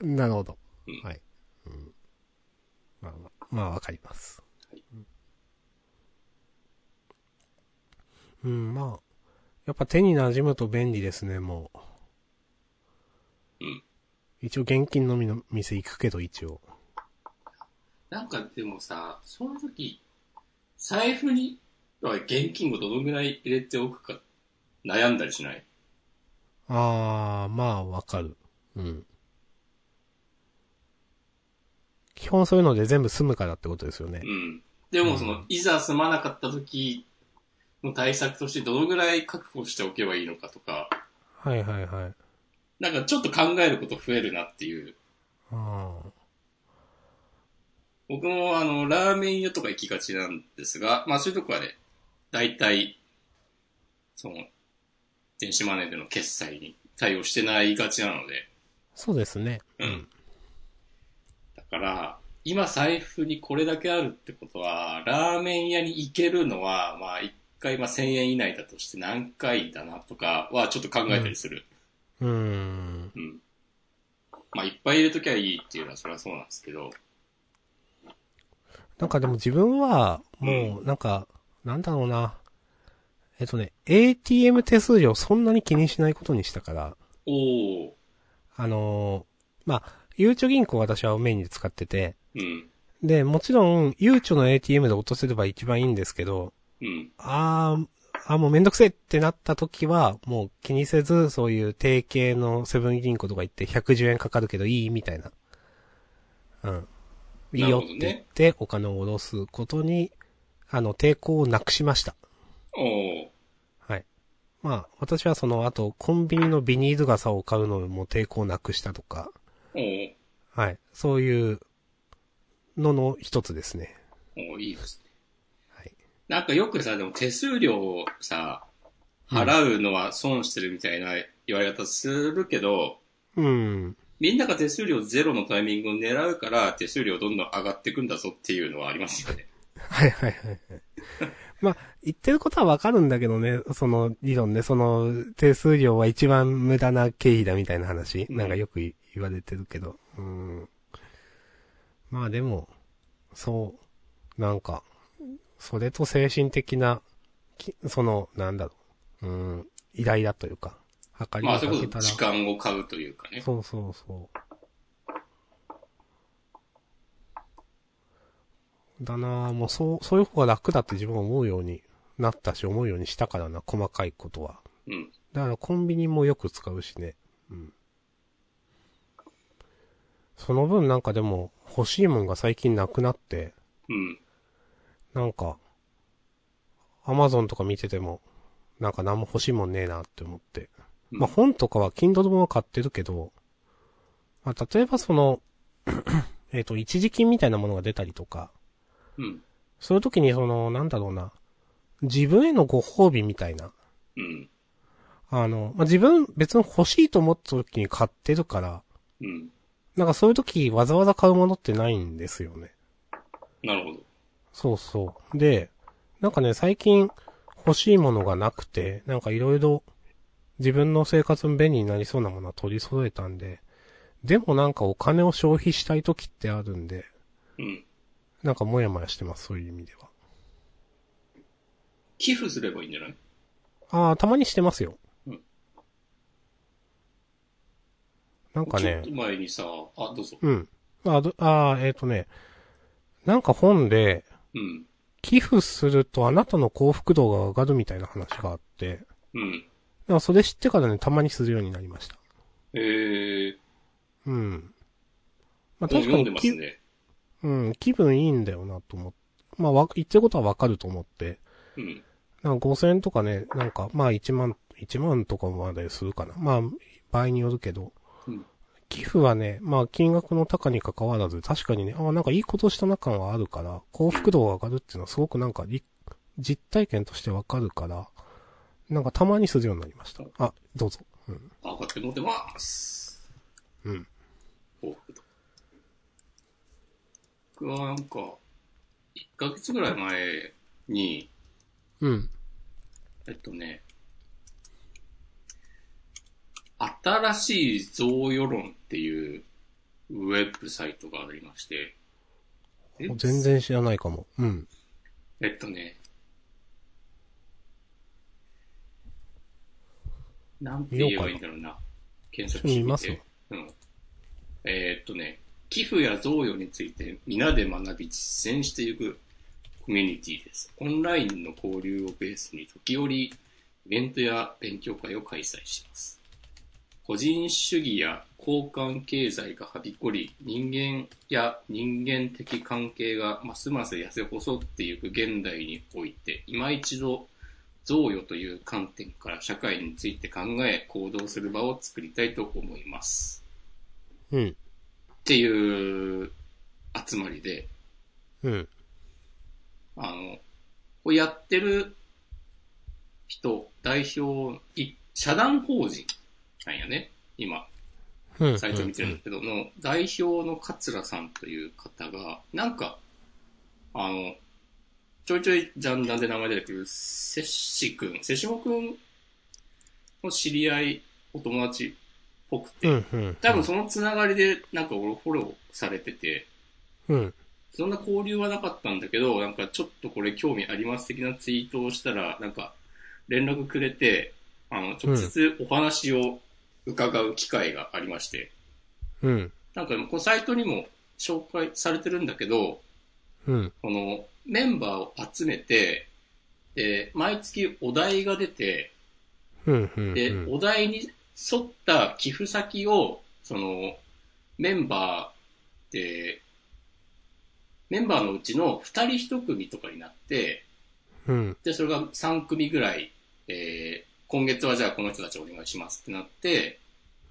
なるほど。うんはい。うん、まあまあ、まあわかります。はいうん、まあ、やっぱ手に馴染むと便利ですね、もう。うん。一応現金のみの店行くけど、一応。なんかでもさ、その時、財布に現金をどのぐらい入れておくか悩んだりしない？あー、まあわかる。うん。基本そういうので全部済むからってことですよねう。ん。でもその、いざ済まなかった時の対策としてどのぐらい確保しておけばいいのかとか、はいはいはい。なんかちょっと考えること増えるなっていう。あ僕もあの、ラーメン屋とか行きがちなんですが、まあそういうとこはね、大体、その、電子マネーでの決済に対応してないがちなので、そうですね。うん。だから、今財布にこれだけあるってことは、ラーメン屋に行けるのは、まあ一回まあ1000円以内だとして何回だなとかはちょっと考えたりする。うーん。うん。まあいっぱい入れときゃいいっていうのはそれはそうなんですけど、なんかでも自分は、もう、なんか、なんだろうな。えっとね、ATM 手数料そんなに気にしないことにしたから、おー、あのーまあ、ゆうちょ銀行私はメインで使ってて、うん、で、もちろん、ゆうちょの ATM で落とせれば一番いいんですけど、うん、あー、あーもうめんどくせえってなった時は、もう気にせず、そういう定型のセブン銀行とか行って110円かかるけどいいみたいな。うん。いいよって言って、お金を下ろすことに、あの、抵抗をなくしました。おー、はい。まあ、私はその後、コンビニのビニール傘を買うのも抵抗なくしたとか、おー、はい。そういうのの一つですね。おーいいですね。はい。なんかよくさ、でも手数料をさ、払うのは損してるみたいな言われ方するけど、うん。みんなが手数料ゼロのタイミングを狙うから手数料どんどん上がっていくんだぞっていうのはありますよね。はいはいはいはい。まあ、言ってることはわかるんだけどね、その理論ね、その手数料は一番無駄な経費だみたいな話、うんなんかよく言われてるけど、うん。まあでも、そう、なんか、それと精神的な、きその、なんだろう、うん、イライラというか、測りまあ、をかけたら、そういうこと時間を買うというかね。そうそうそう。だなぁ、もうそう、そういう方が楽だって自分は思うようになったし、思うようにしたからな、細かいことは。うん。だからコンビニもよく使うしね。うん。その分なんかでも、欲しいもんが最近なくなって、うん。なんか、アマゾンとか見てても、なんか何も欲しいもんねえなって思って。うんまあ本とかは Kindle 本は買ってるけど、まあ例えばその、えっと、一時金みたいなものが出たりとか、うん。そういう時にその、なんだろうな、自分へのご褒美みたいな。うん。あの、まあ自分別に欲しいと思った時に買ってるから、うん。なんかそういう時わざわざ買うものってないんですよね。なるほど。そうそう。で、なんかね、最近欲しいものがなくて、なんかいろいろ自分の生活に便利になりそうなものは取り揃えたんで、でもなんかお金を消費したい時ってあるんで、うん。なんかもやもやしてます、そういう意味では。寄付すればいいんじゃない？ああ、たまにしてますよ。うんなんかねちょっと、前にさ、あ、どうぞ。うん。あどあー、えっ、とね、なんか本で、うん。寄付するとあなたの幸福度が上がるみたいな話があって、うん。だからそれ知ってからね、たまにするようになりました。えー、うん。まあ確かにき、ますね。うん、気分いいんだよなと思って。まあわ、言ってることはわかると思って。うん。なんか5000円とかね、なんか、まあ1万、1万とかまでするかな。まあ、場合によるけど、う寄付はね、まあ金額の高に関わらず、確かにね、ああ、なんかいいことしたな感はあるから、幸福度が上がるっていうのはすごくなんかり、実体験としてわかるから、なんかたまにするようになりました。あ、どうぞ。うん。上がって持ってます。うん。幸福度。僕はなんか、1ヶ月ぐらい前に、うん。えっとね、新しい贈与論っていうウェブサイトがありまして、え？全然知らないかも。うん。えっとね、なんて言えばいいんだろうな。検索してみ見ます。うん。えーっとね、寄付や贈与について皆で学び実践していくコミュニティです。オンラインの交流をベースに時折イベントや勉強会を開催します。個人主義や交換経済がはびこり、人間や人間的関係がますます痩せ細っていく現代において、今一度贈与という観点から社会について考え行動する場を作りたいと思います。うん。っていう集まりで、うん。あの、これやってる人、代表、い社団法人なんやね、今。うん。サイト見てるんだけど、の代表の桂さんという方が、なんか、あの、ちょいちょいジャンダンで名前出てくる、せっしくん、せしもくんの知り合い、お友達っぽくて、うん。うん。多分そのつながりでなんか俺フォローされてて、うん。そんな交流はなかったんだけど、なんかちょっとこれ興味あります的なツイートをしたら、なんか連絡くれて、あの、直接お話を伺う機会がありまして、うん。なんかこのサイトにも紹介されてるんだけど、うん。このメンバーを集めて、で、毎月お題が出て、うん。うん。で、うんお題に沿った寄付先を、その、メンバーで、メンバーのうちの二人一組とかになって、うん。で、それが3組ぐらい、えー今月はじゃあこの人たちお願いしますってなって、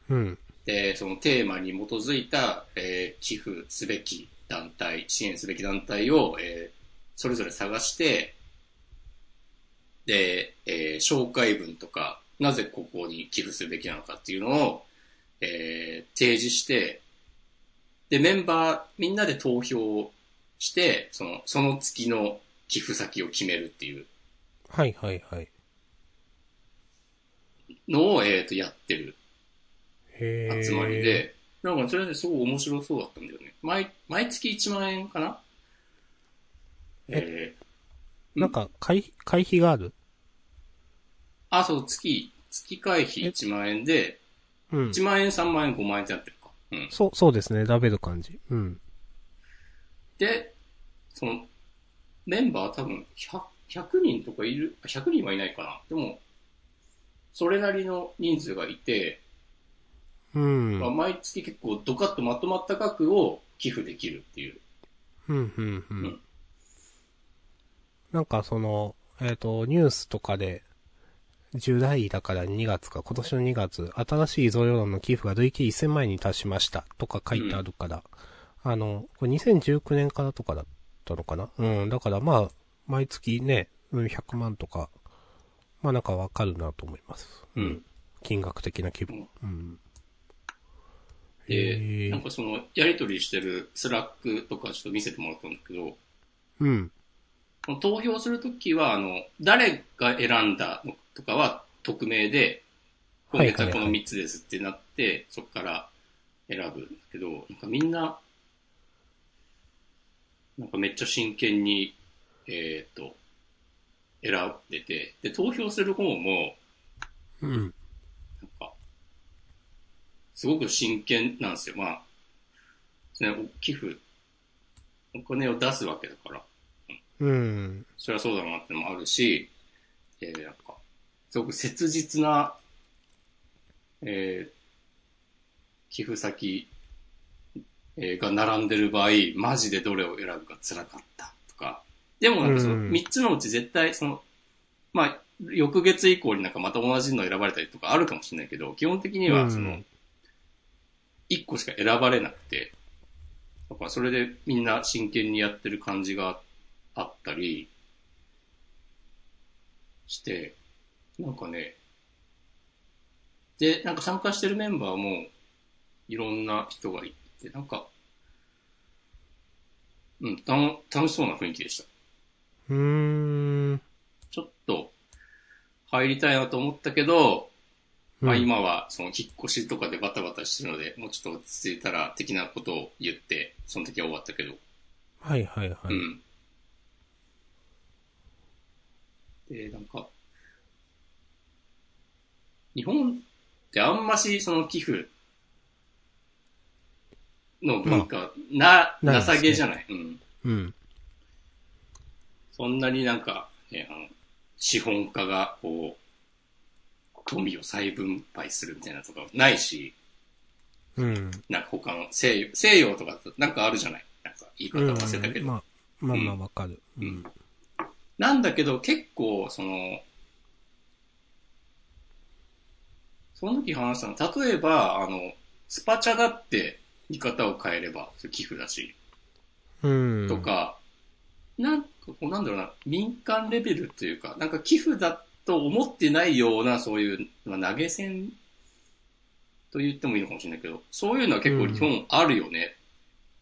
うん。で、そのテーマに基づいた、えー寄付すべき団体、支援すべき団体を、えーそれぞれ探して、で、えー紹介文とか、なぜここに寄付するべきなのかっていうのを、えー提示して、で、メンバー、みんなで投票して、その、その月の寄付先を決めるっていうはいはいはい。のを、えっ、と、やってる集まり。で、なんかそれですごい面白そうだったんだよね。毎、毎月1万円かな？えー、なんか、会、会費がある？あ、そう、月、月会費1万円で、うん。1万円、3万円、5万円ってなってるか。うん。そう、そうですね。ラベル感じ。うん。で、その、メンバー多分100、100人とかいる、あ100人はいないかな。でも、それなりの人数がいて、うん。まあ毎月結構ドカッとまとまった額を寄付できるっていう。うん、うん、ううんん。なんかその、えっ、と、ニュースとかで、ジュライだから2月か、今年の2月、新しい贈与論の寄付が累計1000万円に達しましたとか書いてあるから、あの、これ2019年からとかだったのかな？うん、だからまあ、毎月ね、うん100万とか、まあなんかわかるなと思います。うん。金額的な規模。うん。で、なんかその、やりとりしてる Slack とかちょっと見せてもらったんだけど、うん。投票するときは、あの、誰が選んだのとかは匿名で、今月はこの3つですってなって、そこから選ぶんだけど、なんかみんな、なんかめっちゃ真剣に、えっ、と、選んでて、で、投票する方も、うん。なんか、すごく真剣なんですよ。まあ、ね、寄付、お金を出すわけだから、うん。それはそうだなってのもあるし、えー、なんか、すごく切実な、えー、寄付先、えーが並んでる場合、マジでどれを選ぶか辛かった。でもなんかそのうん3つのうち絶対その、まあ、翌月以降になんかまた同じの選ばれたりとかあるかもしれないけど、基本的にはその、うん一個しか選ばれなくて、だからそれでみんな真剣にやってる感じがあったりして、なんかね、で、なんか参加してるメンバーもいろんな人がいて、なんか、うん、楽しそうな雰囲気でした。うーん。ちょっと入りたいなと思ったけど、まあうん今はその引っ越しとかでバタバタしてるので、もうちょっと落ち着いたら的なことを言って、その時は終わったけど。はいはいはい。うん。で、なんか、日本ってあんましその寄付の文化、な、ないですねなさげじゃない、うん。うん。そんなになんか、ね、あの、資本家がこう、富を再分配するみたいなとかないし、うん。なんか他の西洋、西洋とかなんかあるじゃない？なんか言い方うん忘れたけど。まあ、まあまあうんわかる。うん。なんだけど結構その、その時話したの、例えば、あの、スパチャだって見方を変えれば、寄付だし、うん。とか、なんなんだろうな、民間レベルというか、なんか寄付だと思ってないような、そういう、まあ、投げ銭と言ってもいいのかもしれないけど、そういうのは結構日本あるよね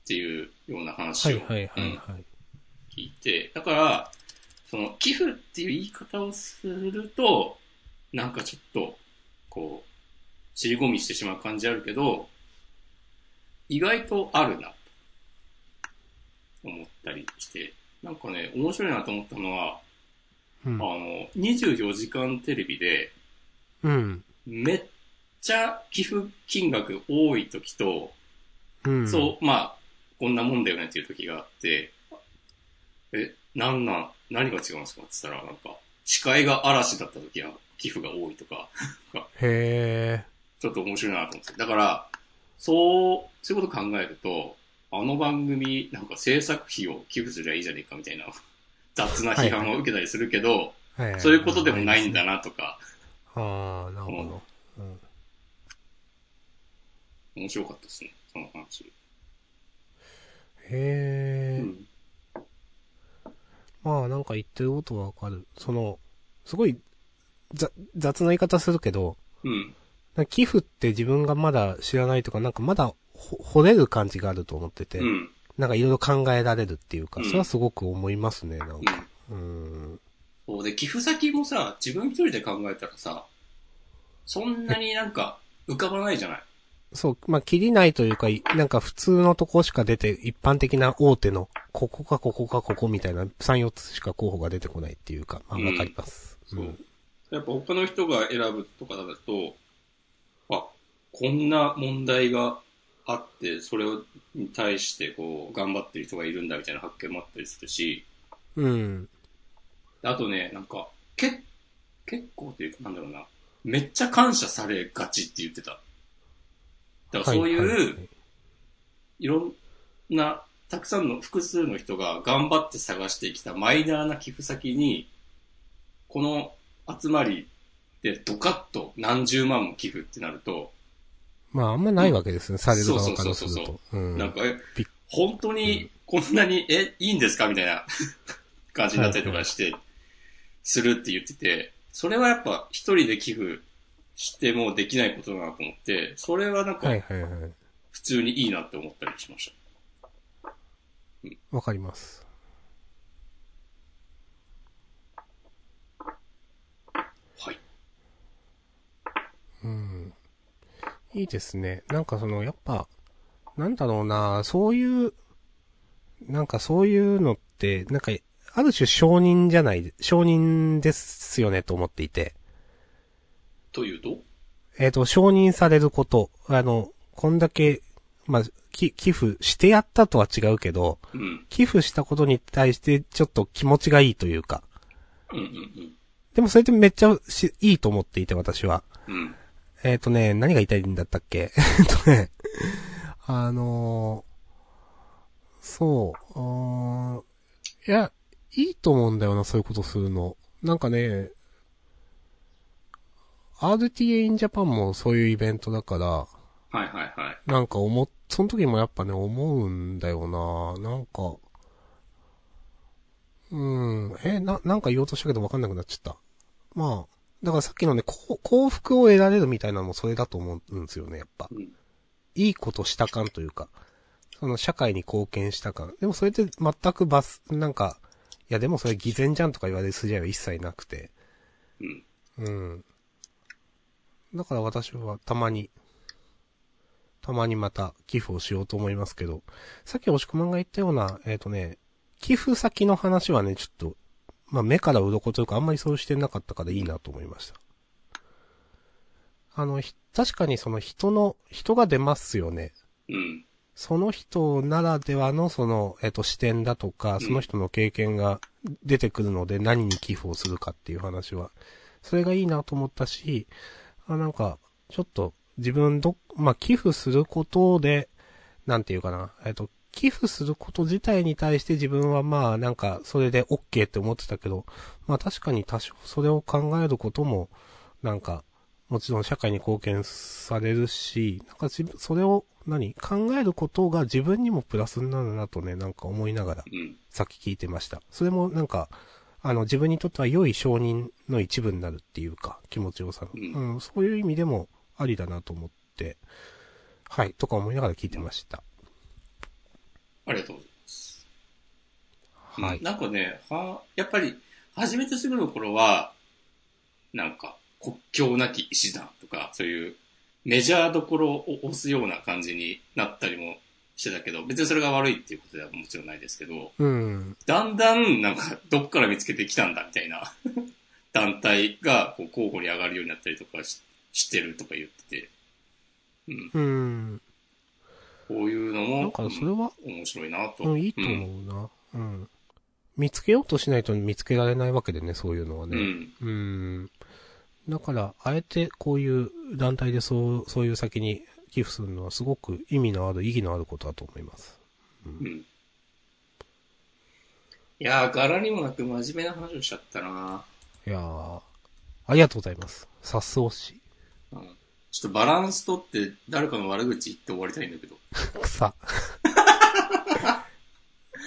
っていうようなは話を。聞いて、だから、その寄付っていう言い方をすると、なんかちょっと、こう、尻込みしてしまう感じあるけど、意外とあるな、と思ったりして、なんかね、面白いなと思ったのは、うんあの、24時間テレビで、うん。めっちゃ寄付金額多い時と、うん。そう、まあ、こんなもんだよねっていう時があって、え、なんなん、何が違うんですかって言ったら、なんか、司会が嵐だった時は寄付が多いとか、へえ。ちょっと面白いなと思って。だから、そう、そういうこと考えると、あの番組、なんか制作費を寄付すりゃいいじゃねえかみたいな、雑な批判を受けたりするけど、はいはいそういうことでもないんだ。なとか、ああ、なるほど。うん面白かったですね、その話。へえ。うん。まあなんか言ってることはわかる。その、すごい、ざ、雑な言い方するけど、うん。なんか寄付って自分がまだ知らないとか、なんかまだほ掘れる感じがあると思ってて、うん。なんかいろいろ考えられるっていうか、うんそれはすごく思いますね、なんうんか。。うーん。そうで、寄付先もさ、自分一人で考えたらさ、そんなになんか浮かばないじゃない？そう、まあ、切りないというか、いなんか普通のとこしか出て、一般的な大手の、ここかここかここみたいな、3、4つしか候補が出てこないっていうか、まあ、うんわかります。そううん。やっぱ他の人が選ぶとかだと、あ、こんな問題があって、それに対してこう、頑張ってる人がいるんだみたいな発見もあったりするし、うん。あとね、なんか、け、結構というか、なんだろうな、めっちゃ感謝されがちって言ってた。だからそういう、はいはいはいいろんな、たくさんの複数の人が頑張って探してきたマイナーな寄付先に、この集まりでドカッと何十万も寄付ってなると、まあ、あんまないわけですね、される側からするそうそうと。うん。なんか、え本当にこんなに、え、いいんですか？みたいな 感じになったりとかして、するって言ってて、それはやっぱ一人で寄付してもできないことだなと思って、それはなんか。普通にいいなって思ったりしました。わかります。はい。うん。いいですね。なんかその、やっぱ、なんだろうな、そういう、なんかそういうのって、なんか、ある種承認じゃない、承認ですよねと思っていて。というと？えっ、と、承認されること。あの、こんだけ、まあ、き寄付してやったとは違うけど、うん。寄付したことに対してちょっと気持ちがいいというか。うんうんでもそれってめっちゃしいいと思っていて、私は。うん。うん。えっ、とね、何が言いたいんだったっけ？えっとね、あのーそう、いや、いいと思うんだよな、そういうことするの。なんかね、RTA in Japan もそういうイベントだから、はいはいはい。なんか思っ、その時もやっぱね、思うんだよななんか、うん、え、な、なんか言おうとしたけど分かんなくなっちゃった。まあ、だからさっきのね、幸福を得られるみたいなのもそれだと思うんですよね、やっぱ。うん。いいことした感というか、その社会に貢献した感。でもそれって全くバス、なんか、いやでもそれ偽善じゃんとか言われる筋合いは一切なくて。うん。うん。だから私はたまに、たまにまた寄付をしようと思いますけど、さっき押し込まんが言ったような、えっ、とね、寄付先の話はね、ちょっと、まあ目から鱗というかあんまりそうしてなかったからいいなと思いました。あの、ひ確かにその人の、人が出ますよね。うん。その人ならではのその、えっ、と、視点だとか、その人の経験が出てくるので何に寄付をするかっていう話は、それがいいなと思ったし、あなんか、ちょっと自分ど、まあ、寄付することで、なんていうかな、えっ、と、寄付すること自体に対して自分はまあなんかそれで OK って思ってたけど、まあ確かに多少それを考えることも、なんか、もちろん社会に貢献されるし、なんか自分、それを何考えることが自分にもプラスになるなとね、なんか思いながら、うん。さっき聞いてました。それもなんか、あの、自分にとっては良い承認の一部になるっていうか、気持ちよさの。ううん、そういう意味でもありだなと思って、はい、とか思いながら聞いてました。ありがとうございます。はい。なんかね、は、やっぱり、初めてすぐの頃は、なんか、国境なき医師団とか、そういうメジャーどころを押すような感じになったりもしてたけど、別にそれが悪いっていうことではもちろんないですけど、うん。だんだん、なんか、どっから見つけてきたんだみたいな 団体がこう交互に上がるようになったりとかししてるとか言ってて、うん、うん。こういうのも、なんかそれは、うん面白いなと。うん、いいと思うな。うん。見つけようとしないと見つけられないわけでね、そういうのはうん。ね。うん。うん。だから、あえてこういう団体でそう、そういう先に寄付するのはすごく意味のある、意義のあることだと思います。うん。いやー、柄にもなく真面目な話をしちゃったないやー、ありがとうございます。さすおし。うん。ちょっとバランスとって誰かの悪口言って終わりたいんだけど。草。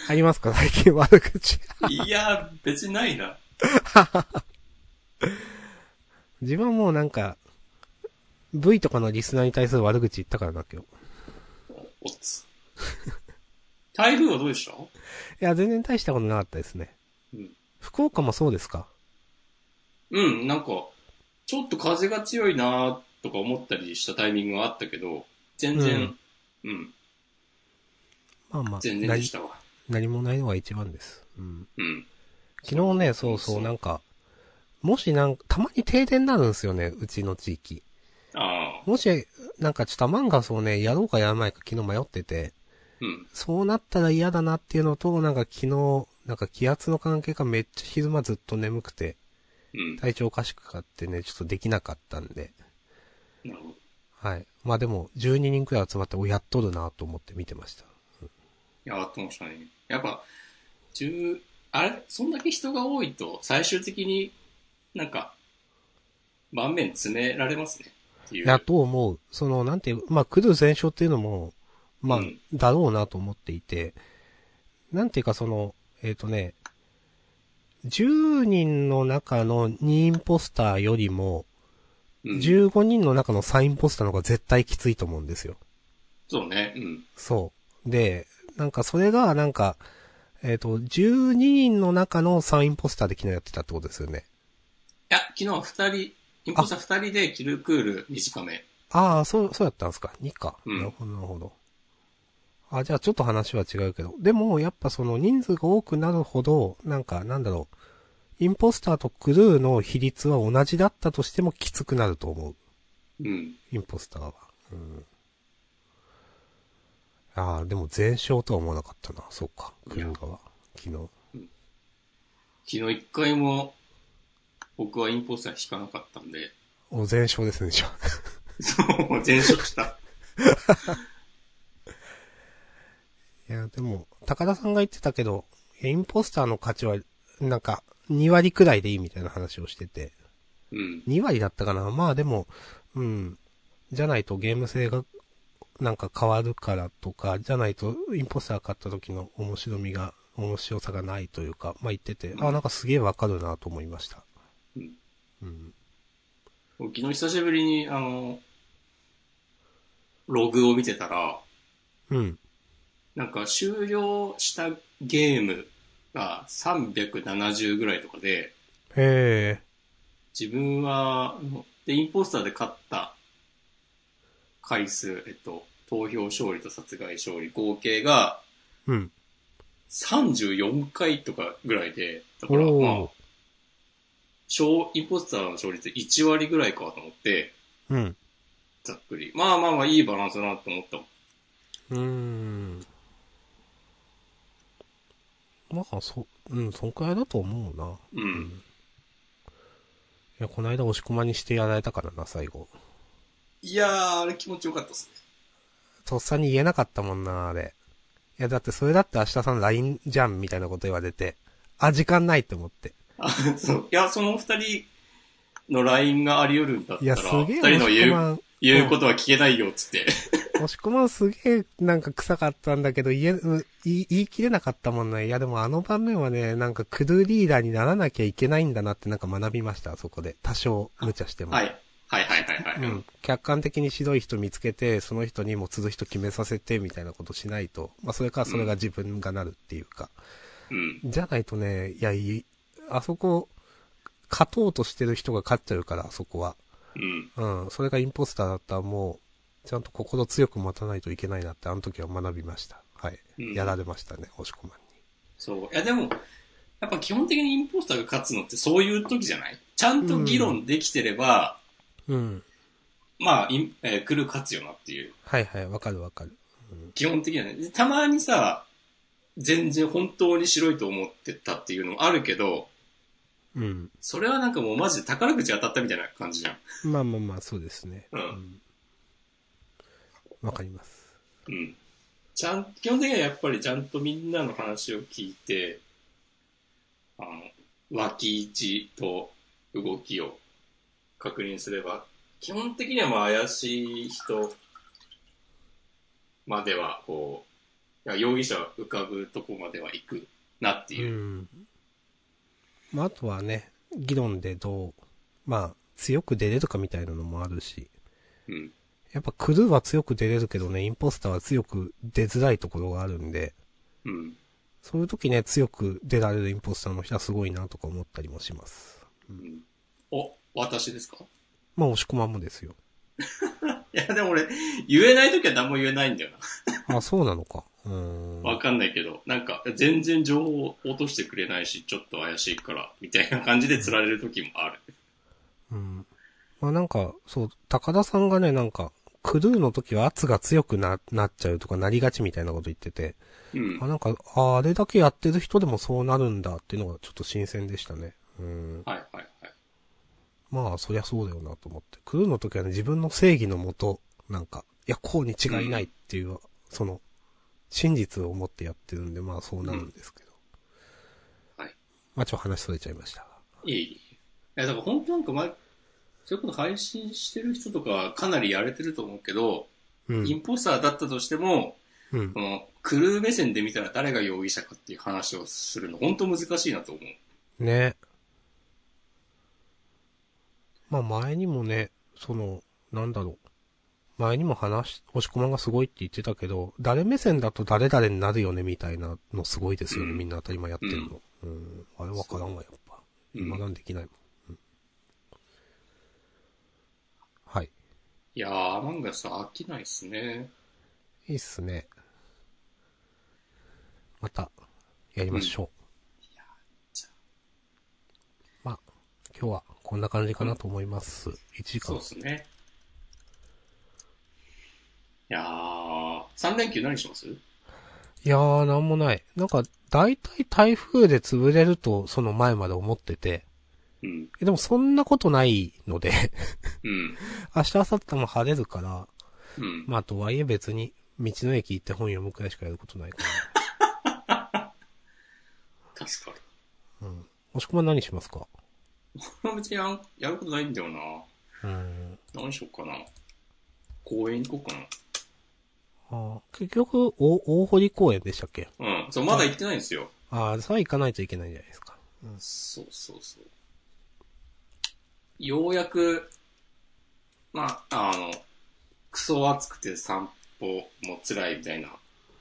ありますか？最近悪口。いやー、別にないな。自分はもうなんか、V とかのリスナーに対する悪口言ったからだけど。おっつ。台風はどうでした？いや、全然大したことなかったですね。うん。福岡もそうですか？うん、なんか、ちょっと風が強いなとか思ったりしたタイミングがあったけど、全然、うん、まあまあ、全然でしたわ。何もないのが一番です。うん。うん。昨日ね、そうそう、なんか、もしなんか、たまに停電になるんですよね、うちの地域。ああ、もし、なんかちょっとアマンガスをね、やろうかやらないか昨日迷ってて、うん。そうなったら嫌だなっていうのと、なんか昨日、なんか気圧の関係がめっちゃ昼間ずっと眠くて、うん。体調おかしくかってね、ちょっとできなかったんで、なるほど。はい。まあでも、12人くらい集まって、お、やっとるなと思って見てました。いや、あってましたね。やっぱ、十、あれ、そんだけ人が多いと、最終的になんか、盤面詰められますね。いや、と思う。その、なんていう、まあ、来る全勝っていうのも、まあ、うんだろうなと思っていて、なんていうかその、えっ、とね、10人の中の2インポスターよりも、うん、15人の中の3インポスターの方が絶対きついと思うんですよ。そうね。うん。いそう。で、なんかそれが、なんか、えっ、と、12人の中の3インポスターで昨日やってたってことですよね。や、昨日は二人、インポスター二人でキルクール短め。ああ、そう、そうやったんですか。2か。うんなるほど、なるほど。あ、じゃあちょっと話は違うけど。でも、やっぱその人数が多くなるほど、なんか、なんだろう。インポスターとクルーの比率は同じだったとしてもきつくなると思う。うん。インポスターは。うん。ああ、でも全勝とは思わなかったな。そうか。クルー側。昨日。昨日一回も、僕はインポスター引かなかったんで、お、全勝ですね、じゃあ。そう、全職した。いや、でも、高田さんが言ってたけど、インポスターの価値は、なんか、2割くらいでいいみたいな話をしてて。うん。2割だったかなまあでも、うん。じゃないとゲーム性がなんか変わるからとか、じゃないと、インポスター買った時の面白みが、面白さがないというか、まあ言ってて、あ、なんかすげえわかるなと思いました。うん。うん。昨日久しぶりに、あの、ログを見てたら、うん。なんか終了したゲームが370ぐらいとかで、へえ。自分は、で、インポスターで勝った回数、えっと、投票勝利と殺害勝利合計がうん。34回とかぐらいで、だからおーまあ、勝インポスターの勝率1割ぐらいかと思って、うん。ざっくり。まあまあまあいいバランスだなと思ったもん。うーん。まあ、そ、うん、そんくらいだと思うな。うん。いや、この間押し込まにしてやられたからな、最後。いやー、あれ気持ちよかったっすね。とっさに言えなかったもんな、あれ。いや、だってそれだって明日さん LINE じゃん、みたいなこと言われて。あ、時間ないって思って。あ、そう。いや、その二人の LINE があり得るんだったいや、ら、すげえ二人の言う、言うことは聞けないよ、つって。押し込まんすげえなんか臭かったんだけど、言え、うん言い言い切れなかったもんね。いや、でもあの場面はね、なんかクルーリーダーにならなきゃいけないんだなってなんか学びました、あそこで。多少無茶しても。はい。はいはいはいはい。うん。客観的に白い人見つけて、その人にも続く人決めさせて、みたいなことしないと。まあ、それからそれが自分がなるっていうか。うん。じゃないとね、いや、いい、あそこ、勝とうとしてる人が勝っちゃうから、あそこは。うん。うん。それがインポスターだったらもう、ちゃんと心強く持たないといけないなって、あの時は学びました。はい。うんやられましたね、押し込まんそう。いやでも、やっぱ基本的にインポスターが勝つのってそういう時じゃない？ちゃんと議論できてれば、に。うん。まあ、インえー来る勝つよなっていう。はいはい、わかるわかる。基本的にはね。でたまにさ、全然本当に白いと思ってたっていうのもあるけど、うん。それはなんかもうマジで宝くじ当たったみたいな感じじゃん。まあまあまあ、そうですね。うんんわかります。うん。ちゃん、基本的にはやっぱりちゃんとみんなの話を聞いて、あの、脇位置と動きを確認すれば、基本的にはまあ怪しい人までは、こう、容疑者浮かぶとこまでは行くなってういう。ん。まあ、あとはね、議論でどう、まあ、強く出れるかみたいなのもあるし、うん。やっぱクルーは強く出れるけどね、インポスターは強く出づらいところがあるんで、うん。そういう時ね、強く出られるインポスターの人はすごいなとか思ったりもします。うん。お、私ですか？まあ、押し込まんもですよ。いや、でも俺、言えないときは何も言えないんだよな。あ、そうなのか。うーん。わかんないけど、なんか、全然情報を落としてくれないし、ちょっと怪しいから、みたいな感じで釣られる時もある。うん。まあなんか、そう、高田さんがね、なんか、クルーの時は圧が強くな、なっちゃうとかなりがちみたいなこと言ってて、うんあ、。なんか、ああれだけやってる人でもそうなるんだっていうのがちょっと新鮮でしたね。うん。はいはいはい。まあ、そりゃそうだよなと思って。クルーの時はね、自分の正義のもと、なんか、いや、こうに違いないっていう、その、真実を持ってやってるんで、まあそうなるんですけど。はい。まあちょっと話それちゃいましたが。いい。いや、だから本当なんか前、そういうこと配信してる人とかはかなりやれてると思うけど、うん。インポスターだったとしても、うんこ。の、クルー目線で見たら誰が容疑者かっていう話をするの、本当難しいなと思う。ね。まあ前にもね、その、なんだろう。前にも話、押し込まんがすごいって言ってたけど、誰目線だと誰々になるよねみたいなのすごいですよね、うんみんな当たり前やってるの。うん。あれわからんわ、やっぱ。うん今なんできないもん。うんはい。いやー、アマンガス飽きないっすね。いいっすね。また、やりましょう。じゃまあ、今日はこんな感じかなと思います。1時間そうっ。すね。いやー、3連休何します？いやー、なんもない。なんか、大体台風で潰れると、その前まで思ってて。うん。えでもそんなことないので、うん。明日、明後日も晴れるから、うん。まあ、とはいえ別に、道の駅行って本読むくらいしかやることないか助 かる。ら。うん。もしくは何しますか？まあ別にやんやることないんだよな。うん。何しよっかな。公園行こうかな。ああ、結局、お、大堀公園でしたっけ？うん。そう、まだ行ってないんですよ。ああ、それは行かないといけないんじゃないですか。そうそうそう。ようやく、まあ、あの、クソ暑くて散歩も辛いみたいな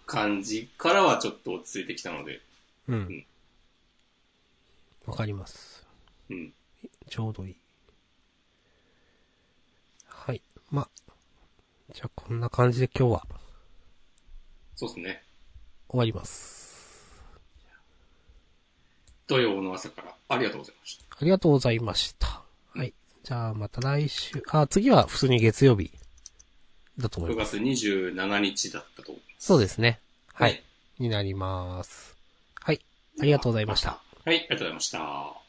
感じからはちょっと落ち着いてきたので、うん。わかります。うん。ちょうどいい。はい。ま、じゃあこんな感じで今日はそうですね。終わります。土曜の朝からありがとうございました。ありがとうございました。はい。じゃあまた来週、あ、次は普通に月曜日だと思い6ます。月27日だったと思います。そうですね。はい。になります。はい。ありがとうございました。はい、ありがとうございました。